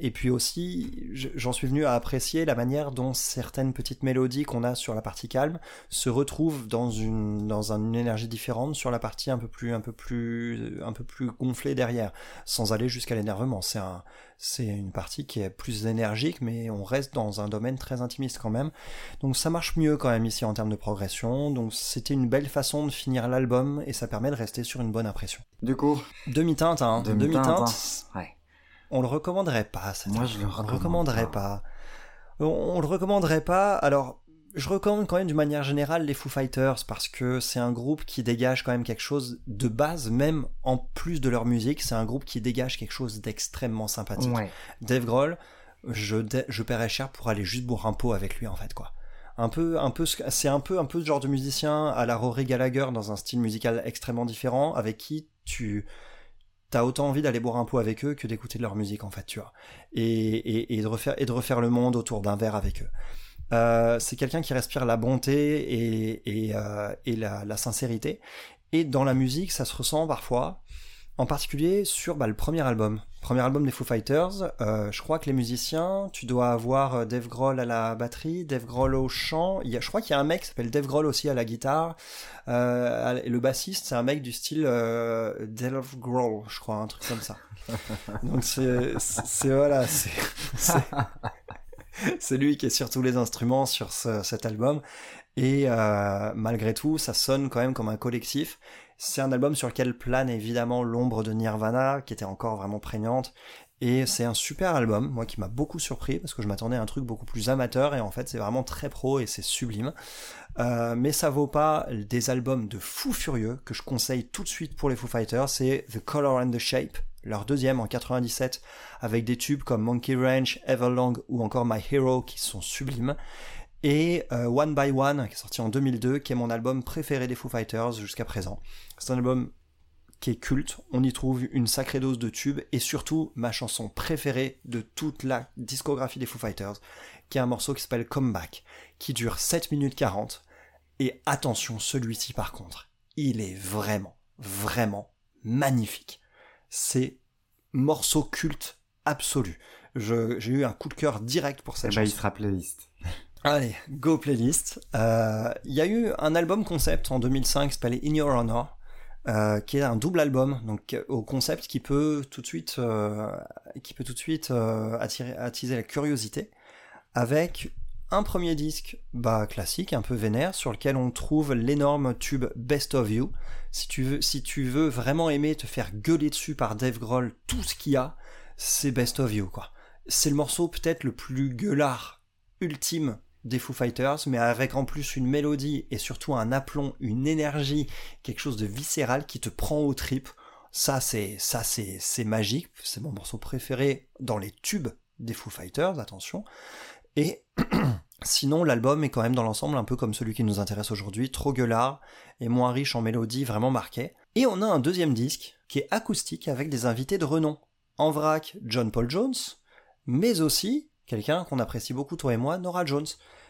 et puis aussi, je- j'en suis venu à apprécier la manière dont certaines petites mélodies qu'on a sur la partie calme se retrouvent dans une, dans une énergie différente sur la partie un peu plus, un peu plus, un peu plus gonflée derrière, sans aller jusqu'à l'énervement. C'est un, c'est une partie qui est plus énergique, mais on reste dans un domaine très intimiste quand même. Donc ça marche mieux quand même ici en termes de progression. Donc c'était une belle façon de finir l'album et ça permet de rester sur une bonne impression. Du coup, Demi-teinte, hein. Demi-teinte, Demi-teinte, hein. ouais. On le recommanderait pas. Moi, je le On recommande recommanderait pas. On, on le recommanderait pas. Alors, je recommande quand même d'une manière générale les Foo Fighters parce que c'est un groupe qui dégage quand même quelque chose de base, même en plus de leur musique, c'est un groupe qui dégage quelque chose d'extrêmement sympathique. Ouais. Dave Grohl, je, je paierais cher pour aller juste boire un pot avec lui en fait quoi. Un peu, un peu, ce- c'est un peu, un peu ce genre de musicien à la Rory Gallagher dans un style musical extrêmement différent, avec qui tu t'as autant envie d'aller boire un pot avec eux que d'écouter de leur musique en fait, tu vois, et, de refaire le monde autour d'un verre avec eux. Euh, c'est quelqu'un qui respire la bonté et, et, euh, la sincérité. Et dans la musique, ça se ressent parfois. En particulier sur bah, le premier album. Premier album des Foo Fighters, euh, je crois que les musiciens, tu dois avoir euh, Dave Grohl à la batterie, Dave Grohl au chant, il y a, je crois qu'il y a un mec qui s'appelle Dave Grohl aussi à la guitare, euh, et le bassiste c'est un mec du style euh, Dave Grohl, je crois, un truc comme ça. Donc c'est, voilà, c'est, c'est, c'est lui qui est sur tous les instruments sur ce- cet album, et euh, malgré tout, ça sonne quand même comme un collectif. C'est un album sur lequel plane évidemment l'ombre de Nirvana, qui était encore vraiment prégnante. Et c'est un super album, moi qui m'a beaucoup surpris, parce que je m'attendais à un truc beaucoup plus amateur, et en fait c'est vraiment très pro et c'est sublime. Euh, mais ça vaut pas des albums de fous furieux que je conseille tout de suite pour les Foo Fighters, c'est The Color and the Shape, leur deuxième en 97, avec des tubes comme Monkey Ranch, Everlong ou encore My Hero qui sont sublimes et euh, One by One qui est sorti en 2002 qui est mon album préféré des Foo Fighters jusqu'à présent. C'est un album qui est culte, on y trouve une sacrée dose de tubes et surtout ma chanson préférée de toute la discographie des Foo Fighters qui est un morceau qui s'appelle Comeback qui dure 7 minutes 40 et attention celui-ci par contre, il est vraiment vraiment magnifique. C'est morceau culte absolu. J'ai eu un coup de cœur direct pour cette Eh ben, il chanson. sera playlist. Allez, go playlist. Euh, Il y a eu un album concept en 2005 qui s'appelait In Your Honor, euh, qui est un double album, donc euh, au concept qui peut tout de suite, euh, qui peut tout de suite euh, attirer, attiser la curiosité, avec un premier disque bah, classique, un peu vénère, sur lequel on trouve l'énorme tube Best of You. Si tu veux, si tu veux vraiment aimer te faire gueuler dessus par Dave Grohl, tout ce qu'il y a, c'est Best of You, quoi. C'est le morceau peut-être le plus gueulard ultime des Foo Fighters, mais avec en plus une mélodie et surtout un aplomb, une énergie, quelque chose de viscéral qui te prend aux tripes. Ça, c'est, ça, c'est, c'est magique. C'est mon morceau préféré dans les tubes des Foo Fighters, attention. Et sinon, l'album est quand même dans l'ensemble un peu comme celui qui nous intéresse aujourd'hui, trop gueulard et moins riche en mélodie, vraiment marqué. Et on a un deuxième disque qui est acoustique avec des invités de renom. En vrac, John Paul Jones, mais aussi quelqu'un qu'on apprécie beaucoup toi et moi, Nora Jones,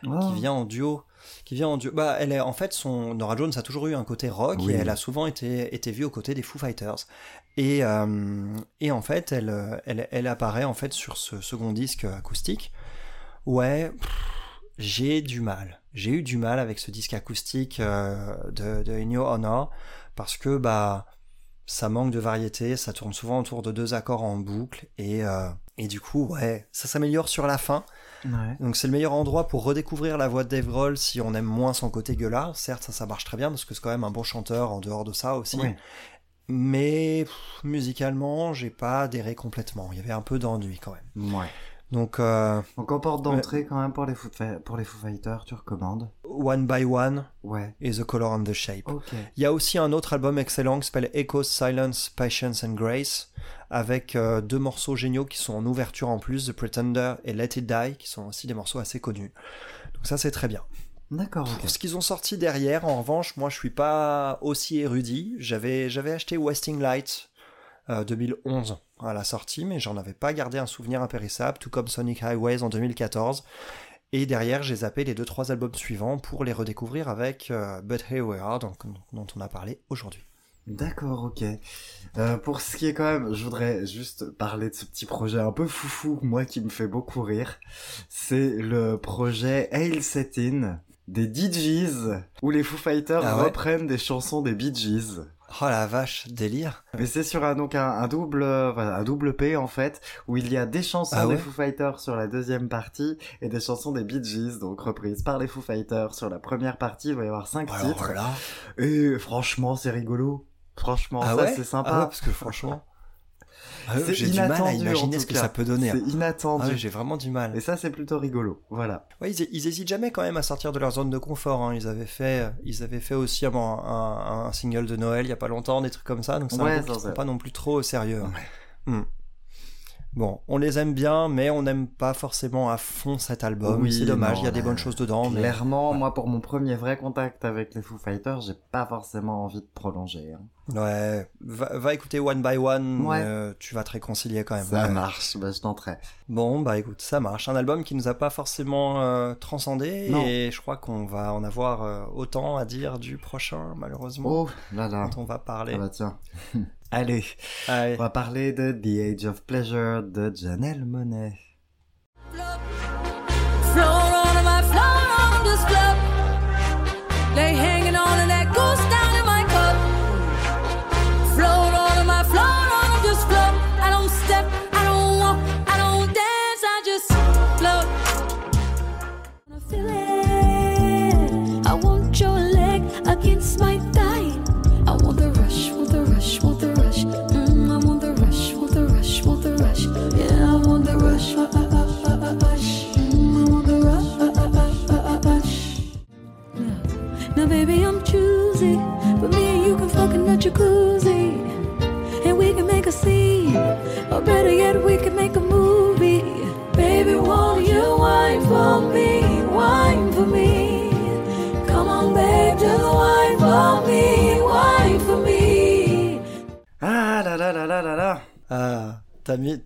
Oh. qui vient en duo, qui vient en duo. Bah, elle est en fait son Nora Jones a toujours eu un côté rock Oui. et elle a souvent été été vue aux côtés des Foo Fighters. Et euh, et en fait, elle elle elle apparaît en fait sur ce second disque acoustique. Ouais, j'ai du mal. J'ai eu du mal avec ce disque acoustique euh, de, de In Your Honor parce que bah ça manque de variété, ça tourne souvent autour de deux accords en boucle et euh, et du coup ouais, ça s'améliore sur la fin. Ouais. Donc c'est le meilleur endroit pour redécouvrir la voix de Dave Grohl si on aime moins son côté gueulard. Certes, ça, ça marche très bien parce que c'est quand même un bon chanteur en dehors de ça aussi. Oui. Mais pff, musicalement, j'ai pas adhéré complètement. Il y avait un peu d'ennui quand même. Ouais. Donc euh, Donc en porte d'entrée quand même pour les Foo, pour les Foo Fighters, tu recommandes One by One Ouais. et The Color and the Shape. Ok. Il y a aussi un autre album excellent qui s'appelle Echoes, Silence, Patience and Grace, avec euh, deux morceaux géniaux qui sont en ouverture en plus, The Pretender et Let It Die, qui sont aussi des morceaux assez connus. Donc ça c'est très bien. D'accord, ok. Pour ce qu'ils ont sorti derrière, en revanche, moi je suis pas aussi érudit. J'avais j'avais acheté Wasting Light euh, 2011 à la sortie, mais j'en avais pas gardé un souvenir impérissable, tout comme Sonic Highways en 2014. Et derrière, j'ai zappé les deux trois albums suivants pour les redécouvrir avec euh, But Here We Are, donc, dont on a parlé aujourd'hui. D'accord, ok. Euh, pour ce qui est quand même, je voudrais juste parler de ce petit projet un peu foufou, moi qui me fait beaucoup rire. C'est le projet Hail Settin des Bee Gees, où les Foo Fighters Ah ouais reprennent des chansons des Bee Gees. Oh la vache, délire. Mais c'est sur un, donc un, un double, euh, un double P en fait, où il y a des chansons Ah ouais des Foo Fighters sur la deuxième partie et des chansons des Bee Gees, donc reprises par les Foo Fighters sur la première partie. Il va y avoir cinq Alors titres. là, Et franchement, c'est rigolo. Franchement, ah ça ouais c'est sympa. Ah ouais, parce que franchement, ah C'est j'ai du mal à imaginer ce que cas. ça peut donner. C'est hein. inattendu. Ah j'ai vraiment du mal. Et ça, c'est plutôt rigolo. Voilà. Ouais, ils, ils hésitent jamais quand même à sortir de leur zone de confort. hein. Ils avaient fait, ils avaient fait aussi un, un, un single de Noël il y a pas longtemps, des trucs comme ça. Donc c'est Ouais, un groupe ça, qui se c'est- prend pas non plus trop au sérieux. hein. Ouais. Hmm. Bon, on les aime bien, mais on n'aime pas forcément à fond cet album. Oui, c'est dommage, il y a des bonnes choses dedans. Clairement, moi, pour mon premier vrai contact avec les Foo Fighters, j'ai pas forcément envie de prolonger. hein. Ouais, va, va écouter One by One, Ouais. euh, tu vas te réconcilier quand même. Ça Ouais. marche, bah, je tenterai. Bon, bah écoute, ça marche. Un album qui nous a pas forcément euh, transcendé Non. et je crois qu'on va en avoir euh, autant à dire du prochain, malheureusement, Oh là là. quand on va parler. Ah bah tiens. Allez, Allez. on va parler de The Age of Pleasure de Janelle Monet. Float on my float on this club. Lay hanging on and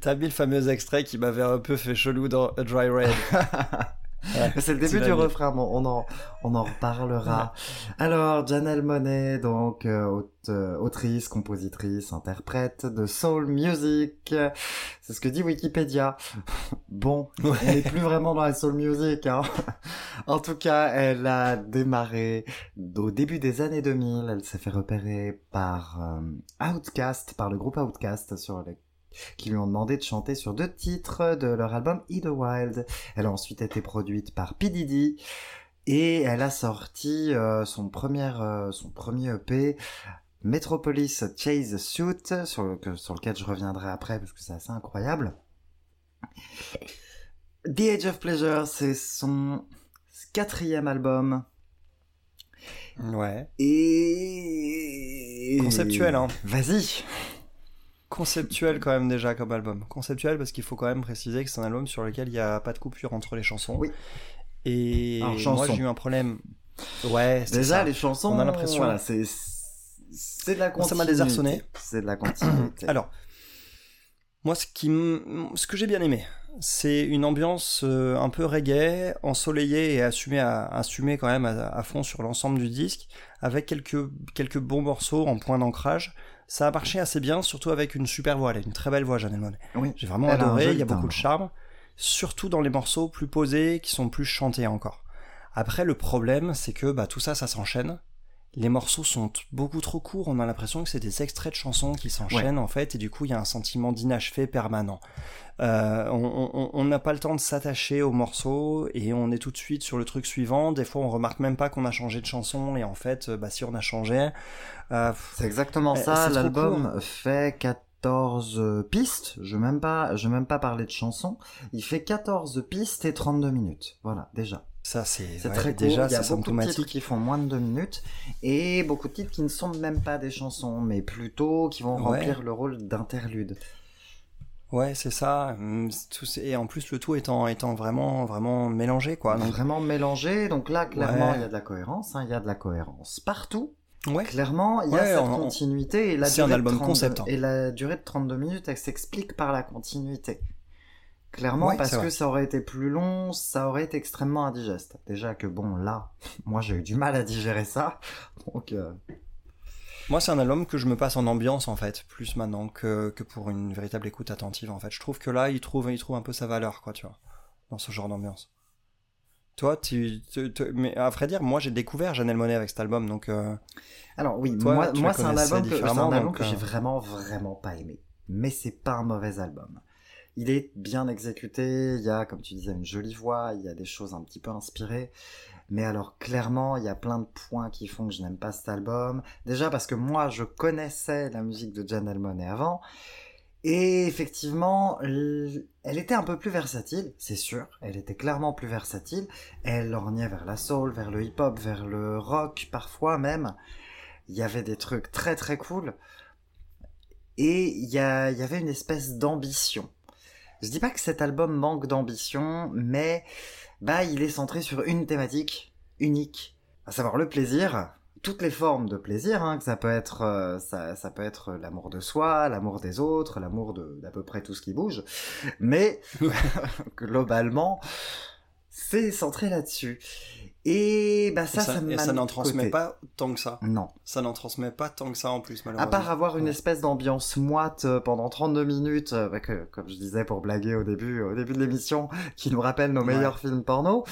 t'as mis, le fameux extrait qui m'avait un peu fait chelou dans A Dry Red. Ouais, C'est le début du refrain, bon, on en, on en reparlera. Alors, Janelle Monet, donc, euh, euh, autrice, compositrice, interprète de soul music. C'est ce que dit Wikipédia. Bon, on n'est plus vraiment dans la soul music, hein. En tout cas, elle a démarré au début des années 2000. Elle s'est fait repérer par euh, Outcast, par le groupe Outcast, sur les qui lui ont demandé de chanter sur deux titres de leur album Eat the Wild. Elle a ensuite été produite par P. Diddy et elle a sorti euh, son, premier, euh, son premier EP Metropolis Chase Suit sur, le- sur lequel je reviendrai après parce que c'est assez incroyable. The Age of Pleasure, c'est son quatrième album Ouais. et... Conceptuel, hein. Vas-y Conceptuel quand même déjà comme album. Conceptuel parce qu'il faut quand même préciser que c'est un album sur lequel il n'y a pas de coupure entre les chansons. Oui. Et Alors, moi j'ai eu un problème. Ouais, c'est Déjà, ça. les chansons, On a l'impression- voilà, c'est c'est de la Ça continuité. m'a désarçonné. C'est de la continuité. Alors, moi, ce, qui m- ce que j'ai bien aimé, c'est une ambiance euh, un peu reggae, ensoleillée et assumée, à, assumée quand même à, à fond sur l'ensemble du disque, avec quelques, quelques bons morceaux en point d'ancrage. Ça a marché assez bien, surtout avec une super voix. Elle a une très belle voix, Janelle Monáe. oui. J'ai vraiment adoré, il y a beaucoup de charme, surtout dans les morceaux plus posés, qui sont plus chantés encore. Après, le problème, c'est que bah, tout ça, ça s'enchaîne. Les morceaux sont beaucoup trop courts, on a l'impression que c'est des extraits de chansons qui s'enchaînent en fait, et du coup il y a un sentiment d'inachevé permanent. Euh, on- n'a pas le temps de s'attacher aux morceaux, et on est tout de suite sur le truc suivant. Des fois on remarque même pas qu'on a changé de chanson, et en fait, euh, bah, si on a changé... euh, C'est exactement Eh, ça. L'album fait 14 pistes. Je vais même pas, je vais même pas parler de chansons. Il fait 14 pistes et 32 minutes. Voilà, déjà. Ça c'est ouais, très court. déjà Il y a beaucoup de titres qui font moins de 2 minutes et beaucoup de titres qui ne sont même pas des chansons, mais plutôt qui vont Ouais. remplir le rôle d'interlude. Ouais, c'est ça. Hum, Et en plus, le tout étant, étant vraiment, vraiment mélangé, quoi. Donc, Vraiment mélangé. Donc là, clairement, Ouais. il y a de la cohérence. hein, Il y a de la cohérence partout. ouais. Clairement, il y a Ouais, cette on- on- continuité et la c'est un album 32 concept, hein. Et la durée de 32 minutes, elle s'explique par la continuité. Clairement, Ouais, parce que ça aurait été plus long, ça aurait été extrêmement indigeste. Déjà que bon, là, moi j'ai eu du mal à digérer ça. Donc, euh, Moi, c'est un album que je me passe en ambiance, en fait, plus maintenant que, que pour une véritable écoute attentive, en fait. Je trouve que là, il trouve, il trouve un peu sa valeur, quoi, tu vois, dans ce genre d'ambiance. Toi, tu, tu- tu- mais à vrai dire, moi, j'ai découvert Janelle Monet avec cet album, donc, euh, Alors oui, Toi, moi, moi c'est un album que, un album donc, que j'ai euh, vraiment vraiment pas aimé. Mais c'est pas un mauvais album. Il est bien exécuté, il y a, comme tu disais, une jolie voix, il y a des choses un petit peu inspirées. Mais alors clairement, il y a plein de points qui font que je n'aime pas cet album. Déjà parce que moi, je connaissais la musique de Janelle Monáe avant. Et effectivement, elle était un peu plus versatile, c'est sûr. Elle était clairement plus versatile. Elle lorgnait vers la soul, vers le hip-hop, vers le rock, parfois même. Il y avait des trucs très très cool. Et il y avait une espèce d'ambition. Je dis pas que cet album manque d'ambition, mais bah il est centré sur une thématique unique, à savoir le plaisir, toutes les formes de plaisir, hein, que ça peut être euh, ça, ça peut être l'amour de soi, l'amour des autres, l'amour de d'à peu près tout ce qui bouge, mais globalement c'est centré là-dessus. Et bah ça, et ça, ça, et ça n'en transmet côté. pas tant que ça. Non. Ça n'en transmet pas tant que ça en plus, À malheureusement. part avoir une Ouais. espèce d'ambiance moite euh, pendant 32 minutes, euh, bah, que, comme je disais pour blaguer au début, au début de l'émission, qui nous rappelle nos Ouais. meilleurs films porno,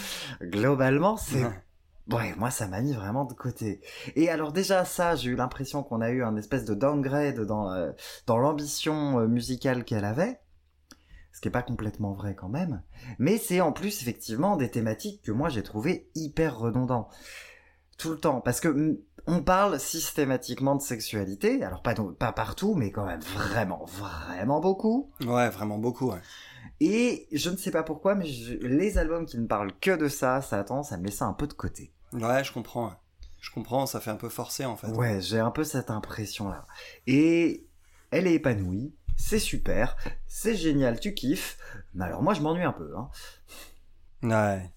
globalement, c'est Ouais. Ouais, moi ça m'a mis vraiment de côté. Et alors déjà ça, j'ai eu l'impression qu'on a eu un espèce de downgrade dans euh, dans l'ambition musicale qu'elle avait, ce qui est pas complètement vrai quand même. Mais c'est en plus effectivement des thématiques que moi j'ai trouvé hyper redondants tout le temps, parce que on parle systématiquement de sexualité, alors pas pas partout, mais quand même vraiment vraiment beaucoup. Ouais, vraiment beaucoup, ouais. Et je ne sais pas pourquoi, mais je- les albums qui ne parlent que de ça, ça a tendance à me laisser un peu de côté. Ouais, je comprends. Je comprends, ça fait un peu forcé en fait. Ouais, j'ai un peu cette impression-là. Et elle est épanouie, c'est super, c'est génial, tu kiffes. Mais alors moi, je m'ennuie un peu. Hein. Ouais.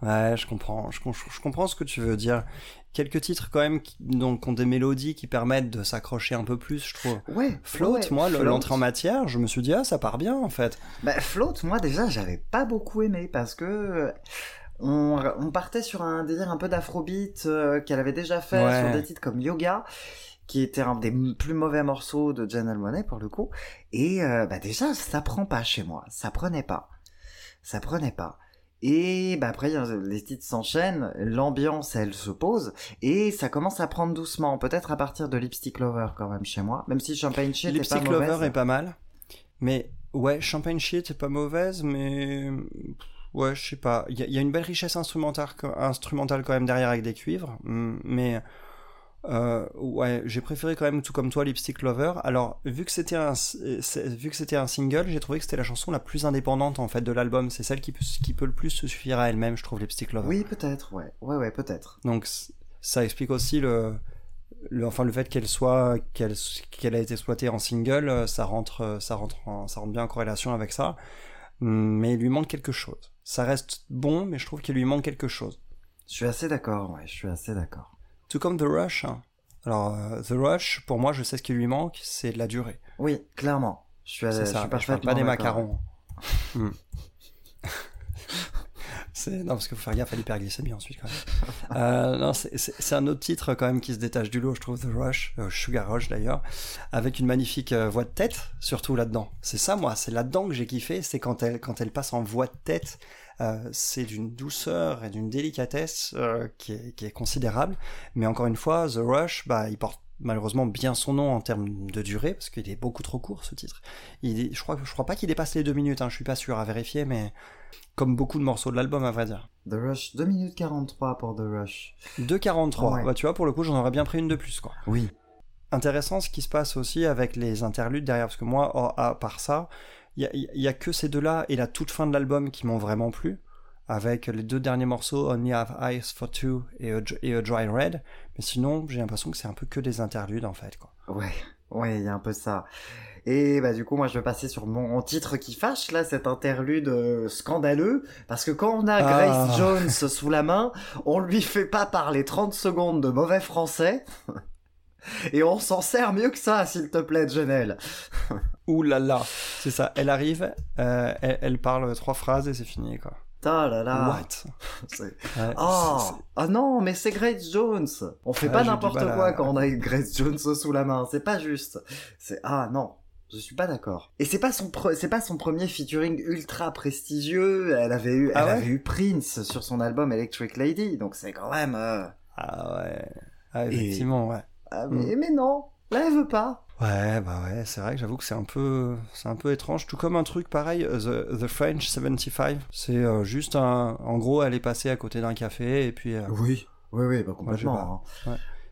Ouais, je comprends. Je, com- je comprends ce que tu veux dire. Quelques titres quand même qui, donc, ont des mélodies qui permettent de s'accrocher un peu plus, je trouve. Ouais. Float, ouais, moi, l'entrée en matière, je me suis dit, ah, ça part bien en fait. Bah, Float, moi déjà, j'avais pas beaucoup aimé parce que euh, on, on partait sur un délire un peu d'afrobeat euh, qu'elle avait déjà fait Ouais. sur des titres comme Yoga, qui était un des plus mauvais morceaux de Janelle Monáe pour le coup. Et euh, bah déjà, ça prend pas chez moi, ça prenait pas, ça prenait pas. Et bah après, euh, les titres s'enchaînent, l'ambiance elle se pose et ça commence à prendre doucement, peut-être à partir de Lipstick Lover quand même chez moi, même si Champagne Shit est pas Lipstick mauvaise. Lover est pas mal. Mais ouais, Champagne Shit est pas mauvaise, mais ouais, je sais pas. Il y, a- il y a une belle richesse instrumentale, instrumentale quand même derrière avec des cuivres, mais euh, ouais, j'ai préféré quand même tout comme toi Lipstick Lover. Alors vu que c'était un c'est- vu que c'était un single, j'ai trouvé que c'était la chanson la plus indépendante en fait de l'album. C'est celle qui peut, qui peut le plus se suffire à elle-même, je trouve Lipstick Lover. Oui, peut-être, ouais, ouais, ouais, peut-être. Donc ça explique aussi le, le enfin le fait qu'elle soit qu'elle qu'elle a été exploitée en single, euh, ça rentre euh, ça rentre en- ça rentre bien en corrélation avec ça. Mais il lui manque quelque chose. Ça reste bon, mais je trouve qu'il lui manque quelque chose. Je suis assez d'accord, ouais, je suis assez d'accord. Tout comme The Rush. hein. Alors euh, The Rush, pour moi, je sais ce qui lui manque, c'est de la durée. Oui, clairement. Je suis, C'est je ça. suis Je parfaitement pas des macarons. Hmm. C'est non parce qu'il faut faire gaffe à l'hyperglycémie ensuite quand même. Euh, non, c'est- un autre titre quand même qui se détache du lot, je trouve, The Rush, euh, Sugar Rush d'ailleurs, avec une magnifique euh, voix de tête, surtout là-dedans. C'est ça, moi, c'est là-dedans que j'ai kiffé, c'est quand elle quand elle passe en voix de tête, c'est d'une douceur et d'une délicatesse euh, qui, est, qui est considérable. Mais encore une fois, The Rush, bah, il porte malheureusement bien son nom en termes de durée parce qu'il est beaucoup trop court ce titre. Il est- je crois je crois pas qu'il dépasse les deux minutes, hein, je suis pas sûr à vérifier, mais comme beaucoup de morceaux de l'album à vrai dire. The Rush, 2 minutes 43 pour The Rush. 2,43. Ouais. Bah, tu vois, pour le coup, j'en aurais bien pris une de plus, quoi. Oui. Intéressant ce qui se passe aussi avec les interludes derrière, parce que moi, oh, à part ça, il y y a que ces deux-là et la toute fin de l'album qui m'ont vraiment plu, avec les deux derniers morceaux, Only Have Eyes for Two et A, et A Dry Red. Mais sinon, j'ai l'impression que c'est un peu que des interludes, en fait, quoi. Ouais, ouais, il y a un peu ça. Et bah du coup, moi je vais passer sur mon titre qui fâche, là, cet interlude euh, scandaleux, parce que quand on a Ah. Grace Jones sous la main, on lui fait pas parler 30 secondes de mauvais français, et on s'en sert mieux que ça, s'il te plaît, Janelle. Ouh là là, c'est ça. Elle arrive, euh, elle, elle parle trois phrases et c'est fini, quoi. Ta là là. What? Ouais, Oh, ah non, mais c'est Grace Jones. On fait Ah, pas n'importe quoi quand on a Grace Jones sous la main. C'est pas juste. C'est ah non, je suis pas d'accord. Et c'est pas son pre- c'est pas son premier featuring ultra prestigieux. Elle avait eu Ah elle ouais? avait eu Prince sur son album Electric Lady, donc c'est quand même. euh, Ah ouais. Ah, Et- effectivement, ouais. Ah, Mm. mais, mais non, là elle veut pas. Ouais, bah ouais, c'est vrai que j'avoue que c'est un peu, c'est un peu étrange. Tout comme un truc pareil, euh, The, The French 75. C'est euh, juste un, en gros, elle est passée à côté d'un café et puis. euh, Oui, oui, oui, bah complètement.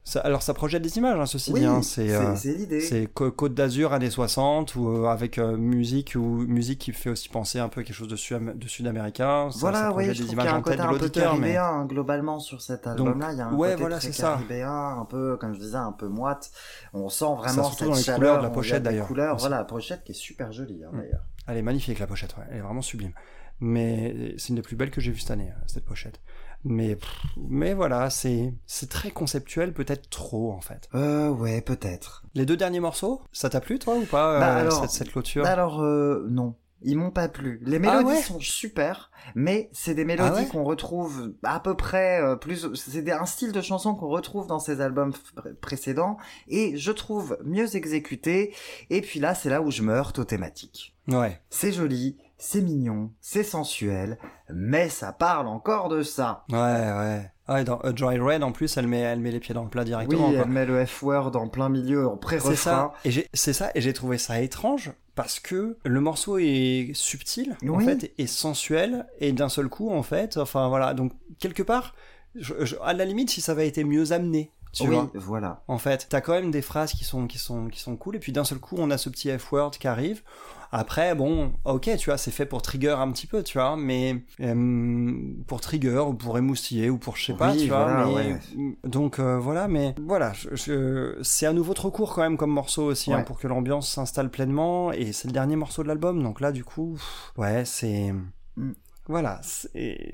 Ça- alors ça projette des images, hein, ceci Oui, dit. hein, c'est, euh, c'est l'idée. c'est Côte d'Azur années 60 ou euh, avec euh, musique ou musique qui fait aussi penser un peu à quelque chose de, sud- de sud-américain. Ça- Voilà, ça oui, projette je des images qu'il y a un en tête de l'auditeur, mais hein, globalement sur cet album-là. Il y a un ouais, côté voilà, très c'est ça. caribéen, un peu, comme je disais, un peu moite. On sent vraiment surtout cette dans les chaleur. couleurs de la pochette, d'ailleurs, couleurs, voilà, la pochette qui est super jolie hein, Mm. d'ailleurs. Elle est magnifique la pochette, ouais. elle est vraiment sublime. Mais c'est une des plus belles que j'ai vues cette année, cette pochette. Mais, mais voilà, c'est c'est très conceptuel, peut-être trop en fait. Euh, ouais, peut-être. Les deux derniers morceaux, ça t'a plu toi ou pas Bah, euh, alors- cette, cette clôture? Alors, euh, non. Ils m'ont pas plu. Les Ah mélodies ouais? sont super, mais c'est des mélodies ouais? qu'on retrouve à peu près euh, plus. C'est un style de chanson qu'on retrouve dans ces albums précédents et je trouve mieux exécuté. Et puis là, c'est là où je me heurte aux thématiques. Ouais. C'est joli, c'est mignon, c'est sensuel, mais ça parle encore de ça. Ouais, ouais. Ouais, dans A Dry Red, en plus, elle met, elle met les pieds dans le plat Oui, directement. quoi. elle met le F-word en plein milieu, en C'est ça. pré-refrain. Et j'ai, c'est ça. Et j'ai trouvé ça étrange parce que le morceau est subtil, en Oui. fait, et sensuel, et d'un seul coup, en fait, enfin voilà. Donc, quelque part, je- je- à la limite, si ça avait été mieux amené, tu oui, vois. voilà. En fait, t'as quand même des phrases qui sont, qui sont, qui sont cool, et puis d'un seul coup, on a ce petit F-word qui arrive. Après, bon, ok, tu vois, c'est fait pour trigger un petit peu, tu vois, mais euh, pour trigger ou pour émoustiller ou pour je sais pas, Oui, tu vois, voilà, mais ouais. donc euh, voilà, mais voilà, je, je- c'est à nouveau trop court quand même comme morceau aussi hein, pour que l'ambiance s'installe pleinement, et c'est le dernier morceau de l'album, donc là, du coup, pff, ouais, c'est Mm. voilà, c'est-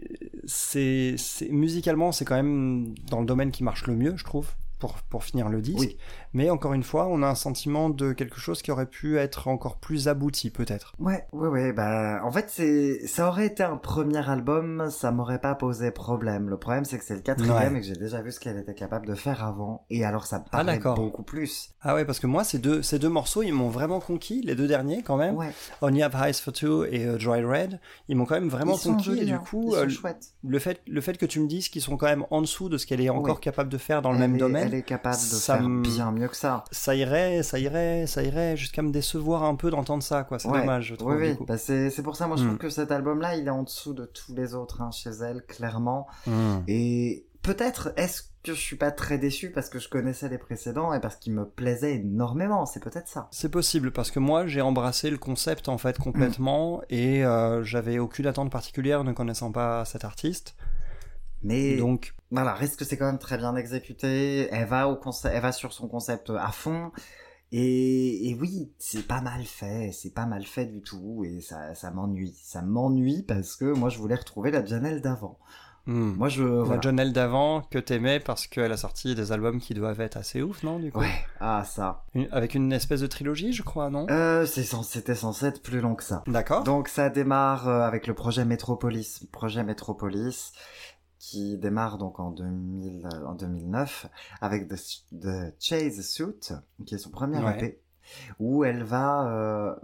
musicalement, c'est quand même dans le domaine qui marche le mieux, je trouve, pour, pour finir le disque. Oui. Mais encore une fois, on a un sentiment de quelque chose qui aurait pu être encore plus abouti, peut-être. Ouais, ouais, ouais, bah, en fait, c'est, ça aurait été un premier album, ça m'aurait pas posé problème. Le problème, c'est que c'est le quatrième Ouais. et que j'ai déjà vu ce qu'elle était capable de faire avant, et alors ça me Ah, d'accord. beaucoup plus. Ah ouais, parce que moi, ces deux, ces deux morceaux, ils m'ont vraiment conquis, les deux derniers quand même. Ouais, On y Have Eyes for Two et euh, Dry Red, ils m'ont quand même vraiment ils sont conquis, et du hein. coup, euh, le fait, le fait que tu me dises qu'ils sont quand même en dessous de ce qu'elle est encore Ouais. capable de faire dans le Elle même est- domaine, Elle est capable de ça faire bien mieux que ça. ça irait, ça irait, ça irait jusqu'à me décevoir un peu d'entendre ça, quoi. C'est Ouais. dommage, je trouve. Oui, oui, bah, c'est, pour ça, moi, je Hmm. trouve que cet album-là, il est en dessous de tous les autres, hein, chez elle, clairement. Hmm. Et peut-être, est-ce que je suis pas très déçu parce que je connaissais les précédents et parce qu'ils me plaisaient énormément, c'est peut-être ça. C'est possible parce que moi j'ai embrassé le concept en fait complètement Mm. et euh, j'avais aucune attente particulière ne connaissant pas cet artiste. Mais Donc voilà, reste que c'est quand même très bien exécuté. Elle va au concept, elle va sur son concept à fond. Et, et oui, c'est pas mal fait, c'est pas mal fait du tout, et ça, ça m'ennuie. Ça m'ennuie parce que moi je voulais retrouver la Janelle d'avant. hmm. Moi je. la voilà. Janelle d'avant que t'aimais parce qu'elle a sorti des albums qui doivent être assez ouf, non du coup Ouais, ah ça. Une- Avec une espèce de trilogie, je crois, non? Euh, c'était censé être plus long que ça. D'accord. Donc ça démarre euh, avec le projet Metropolis, projet Metropolis qui démarre donc en 2000, euh, en 2009 avec The, The Chase Suit qui est son premier Ouais. EP où elle va euh,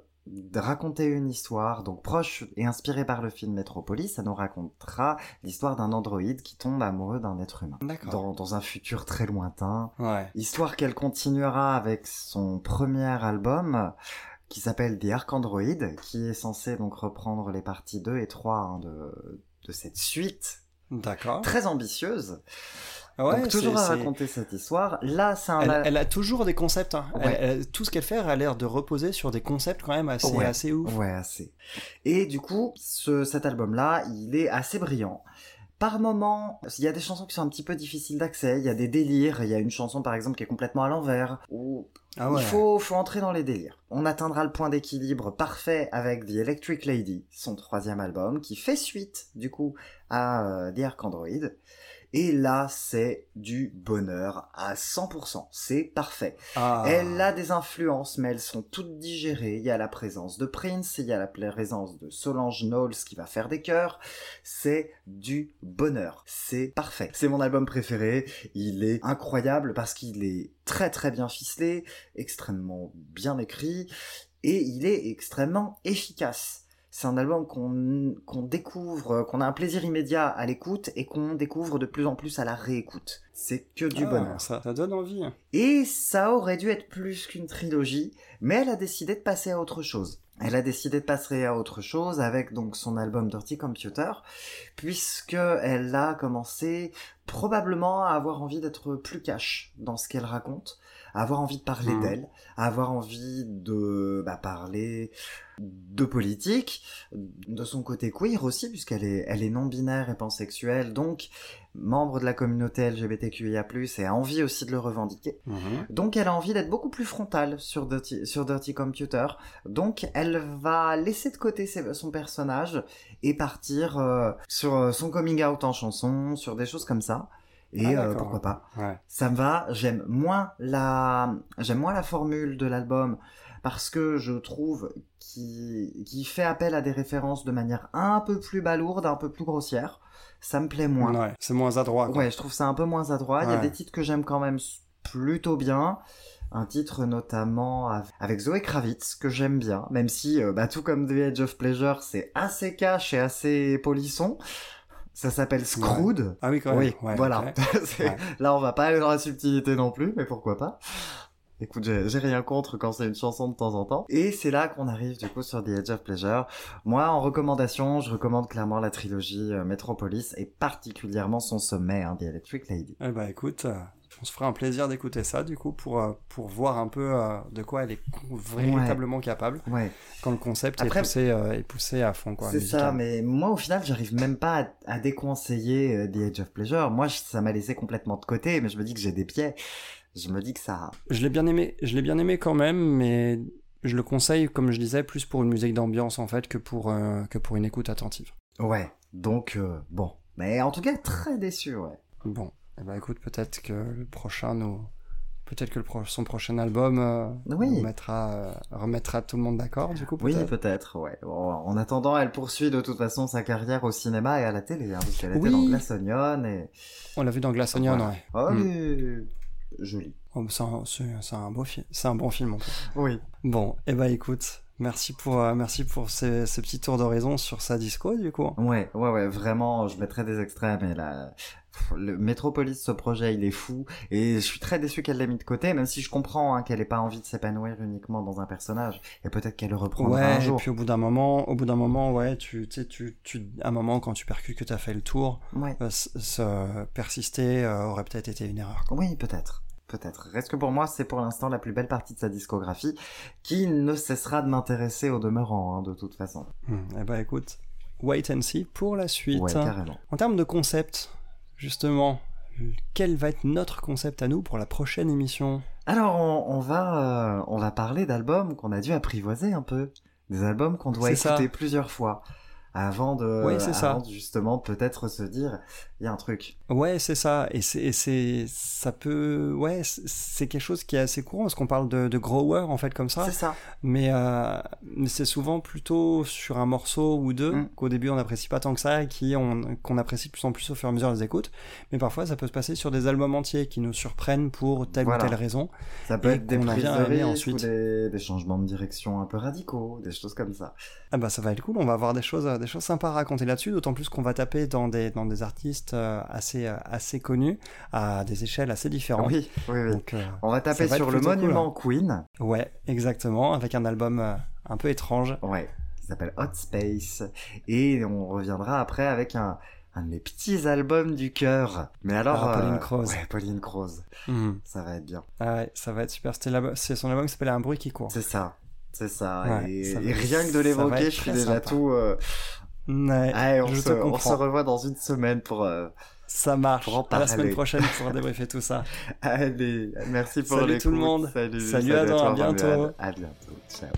raconter une histoire donc proche et inspirée par le film Metropolis. Ça nous racontera l'histoire d'un androïde qui tombe amoureux d'un être humain dans, dans un futur très lointain. Ouais. Histoire qu'elle continuera avec son premier album qui s'appelle The Arc Android, qui est censé donc reprendre les parties 2 et 3 hein, de, de cette suite D'accord. très ambitieuse. Ouais, donc toujours à raconter cette histoire. Là, c'est un... Elle, elle a toujours des concepts. hein. Elle- Ouais. elle- tout ce qu'elle fait a l'air de reposer sur des concepts quand même assez, Ouais. assez ouf. Ouais, assez. Et du coup, ce, cet album-là, il est assez brillant. Par moments, il y a des chansons qui sont un petit peu difficiles d'accès, il y a des délires, il y a une chanson par exemple qui est complètement à l'envers, où Ah ouais. Il faut, faut entrer dans les délires. On atteindra le point d'équilibre parfait avec The Electric Lady, son troisième album, qui fait suite, du coup, à euh, The Arc Android. Et là, c'est du bonheur à 100%. C'est parfait. Ah. Elle a des influences, mais elles sont toutes digérées. Il y a la présence de Prince, il y a la présence de Solange Knowles qui va faire des chœurs. C'est du bonheur. C'est parfait. C'est mon album préféré. Il est incroyable parce qu'il est très très bien ficelé, extrêmement bien écrit, et il est extrêmement efficace. C'est un album qu'on découvre, qu'on a un plaisir immédiat à l'écoute et qu'on découvre de plus en plus à la réécoute. C'est que du Ah, bonheur. Ça, ça donne envie. Et ça aurait dû être plus qu'une trilogie, mais elle a décidé de passer à autre chose. Elle a décidé de passer à autre chose avec donc son album Dirty Computer, puisque elle a commencé probablement à avoir envie d'être plus cash dans ce qu'elle raconte, à avoir envie de parler Mhm. d'elle, à avoir envie de bah, parler de politique, de son côté queer aussi, puisqu'elle est, elle est non-binaire et pansexuelle, donc membre de la communauté LGBTQIA+, et a envie aussi de le revendiquer. Mhm. Donc elle a envie d'être beaucoup plus frontale sur Dirty, sur Dirty Computer. Donc elle va laisser de côté ses- son personnage et partir euh, sur euh, son coming out en chanson, sur des choses comme ça. Et Ah, euh, d'accord. pourquoi pas. Ouais. Ça me va. J'aime moins la, j'aime moins la formule de l'album parce que je trouve qu'il qu'il fait appel à des références de manière un peu plus balourde, un peu plus grossière. Ça me plaît moins. Ouais, c'est moins adroit. quoi. Ouais, je trouve ça un peu moins adroit. Il y a des titres que j'aime quand même plutôt bien. Un titre notamment av- avec Zoé Kravitz que j'aime bien, même si, euh, bah, tout comme The Edge of Pleasure, c'est assez cash et assez polisson. Ça s'appelle Screwed. Ah oui, quand même. Oui, Ouais, voilà. Là, on va pas aller dans la subtilité non plus, mais pourquoi pas. Écoute, j'ai rien contre quand c'est une chanson de temps en temps. Et c'est là qu'on arrive du coup sur The Edge of Pleasure. Moi, en recommandation, je recommande clairement la trilogie euh, Metropolis et particulièrement son sommet, hein, The Electric Lady. Eh ben écoute, on se fera un plaisir d'écouter ça du coup pour, euh, pour voir un peu euh, de quoi elle est véritablement capable Ouais, quand le concept Après- est, poussé, euh, est poussé à fond. quoi. c'est ça, mais moi au final, j'arrive même pas à, à déconseiller euh, The Edge of Pleasure. Moi, ça m'a laissé complètement de côté, mais je me dis que j'ai des pieds. Je me dis que ça... Je l'ai bien aimé, je l'ai bien aimé quand même, mais je le conseille, comme je disais, plus pour une musique d'ambiance en fait que pour, euh, que pour une écoute attentive. Ouais, donc bon. Mais en tout cas, très déçu, ouais. Bon, eh ben écoute, peut-être que le prochain nous, peut-être que le pro- son prochain album euh, Oui. nous mettra, euh, remettra tout le monde d'accord du coup. Oui, peut-être? ouais. Bon, en attendant, elle poursuit de toute façon sa carrière au cinéma et à la télé, hein, parce qu'elle était Oui. dans Glass Onion et... On l'a vu dans Glass Onion, Voilà. ouais. Oh, Mm. Oh, c'est un, c'est- c'est un beau film, c'est un bon film en fait. Oui. Bon, eh ben écoute, merci pour, euh, merci pour ces, ces petits tours d'horizon sur sa disco du coup. Ouais, ouais, ouais, vraiment, je mettrai des extraits, mais là, le Metropolis, ce projet, il est fou, et je suis très déçu qu'elle l'ait mis de côté, même si je comprends hein, qu'elle ait pas envie de s'épanouir uniquement dans un personnage, et peut-être qu'elle le reprendra Ouais, un et jour. puis au bout d'un moment, au bout d'un moment, ouais, tu, tu sais, tu, tu, un moment quand tu percutes que t'as fait le tour, Ouais. euh, se persister euh, aurait peut-être été une erreur. quoi. Oui, peut-être. Peut-être. Reste que pour moi, c'est pour l'instant la plus belle partie de sa discographie, qui ne cessera de m'intéresser au demeurant, hein, de toute façon. Hmm, Eh ben écoute, wait and see pour la suite. Ouais, carrément. En termes de concept, justement, quel va être notre concept à nous pour la prochaine émission? Alors, on, on va, euh, on va parler d'albums qu'on a dû apprivoiser un peu. Des albums qu'on doit ça. écouter plusieurs fois. Avant de, Ouais, c'est ça. avant de justement peut-être se dire, il y a un truc. Ouais, c'est ça. Et c'est, et c'est, ça peut, ouais, c'est- quelque chose qui est assez courant parce qu'on parle de, de grower en fait comme ça. C'est ça. Mais, euh, mais c'est souvent plutôt sur un morceau ou deux Mm. qu'au début on n'apprécie pas tant que ça et qui on, qu'on apprécie de plus en plus au fur et à mesure des écoutes. Mais parfois ça peut se passer sur des albums entiers qui nous surprennent pour telle Voilà. ou telle raison. Ça peut Et être des prises de risque ensuite. ou des, des changements de direction un peu radicaux, des choses comme ça. Ah bah ça va être cool, on va avoir des choses, des choses sympas à raconter là-dessus, d'autant plus qu'on va taper dans des, dans des artistes euh, assez, euh, assez connus, à des échelles assez différentes. Oui, oui, oui. Donc, euh, On va taper va sur le cool, monument Queen. ouais, exactement, avec un album un peu étrange. Ouais. Qui s'appelle Hot Space. Et on reviendra après avec un, un de mes petits albums du cœur. Mais alors. Ah, Pauline euh, Croze. Ouais, Pauline Croze. Mhm. Ça va être bien. Ah ouais, ça va être super. C'était C'est son album qui s'appelle Un bruit qui court. C'est ça. C'est ça. Ouais, et, ça va- et rien que de l'évoquer, je suis déjà sympa. tout. euh, Ouais, Allez, on, je se, te on se comprends. revoit dans une semaine pour. euh, Ça marche. Pour en À la semaine prochaine pour débriefer tout ça. Allez, merci pour Salut tout le monde. Salut, Salut Adam, toi, à bientôt. À bientôt. Ciao.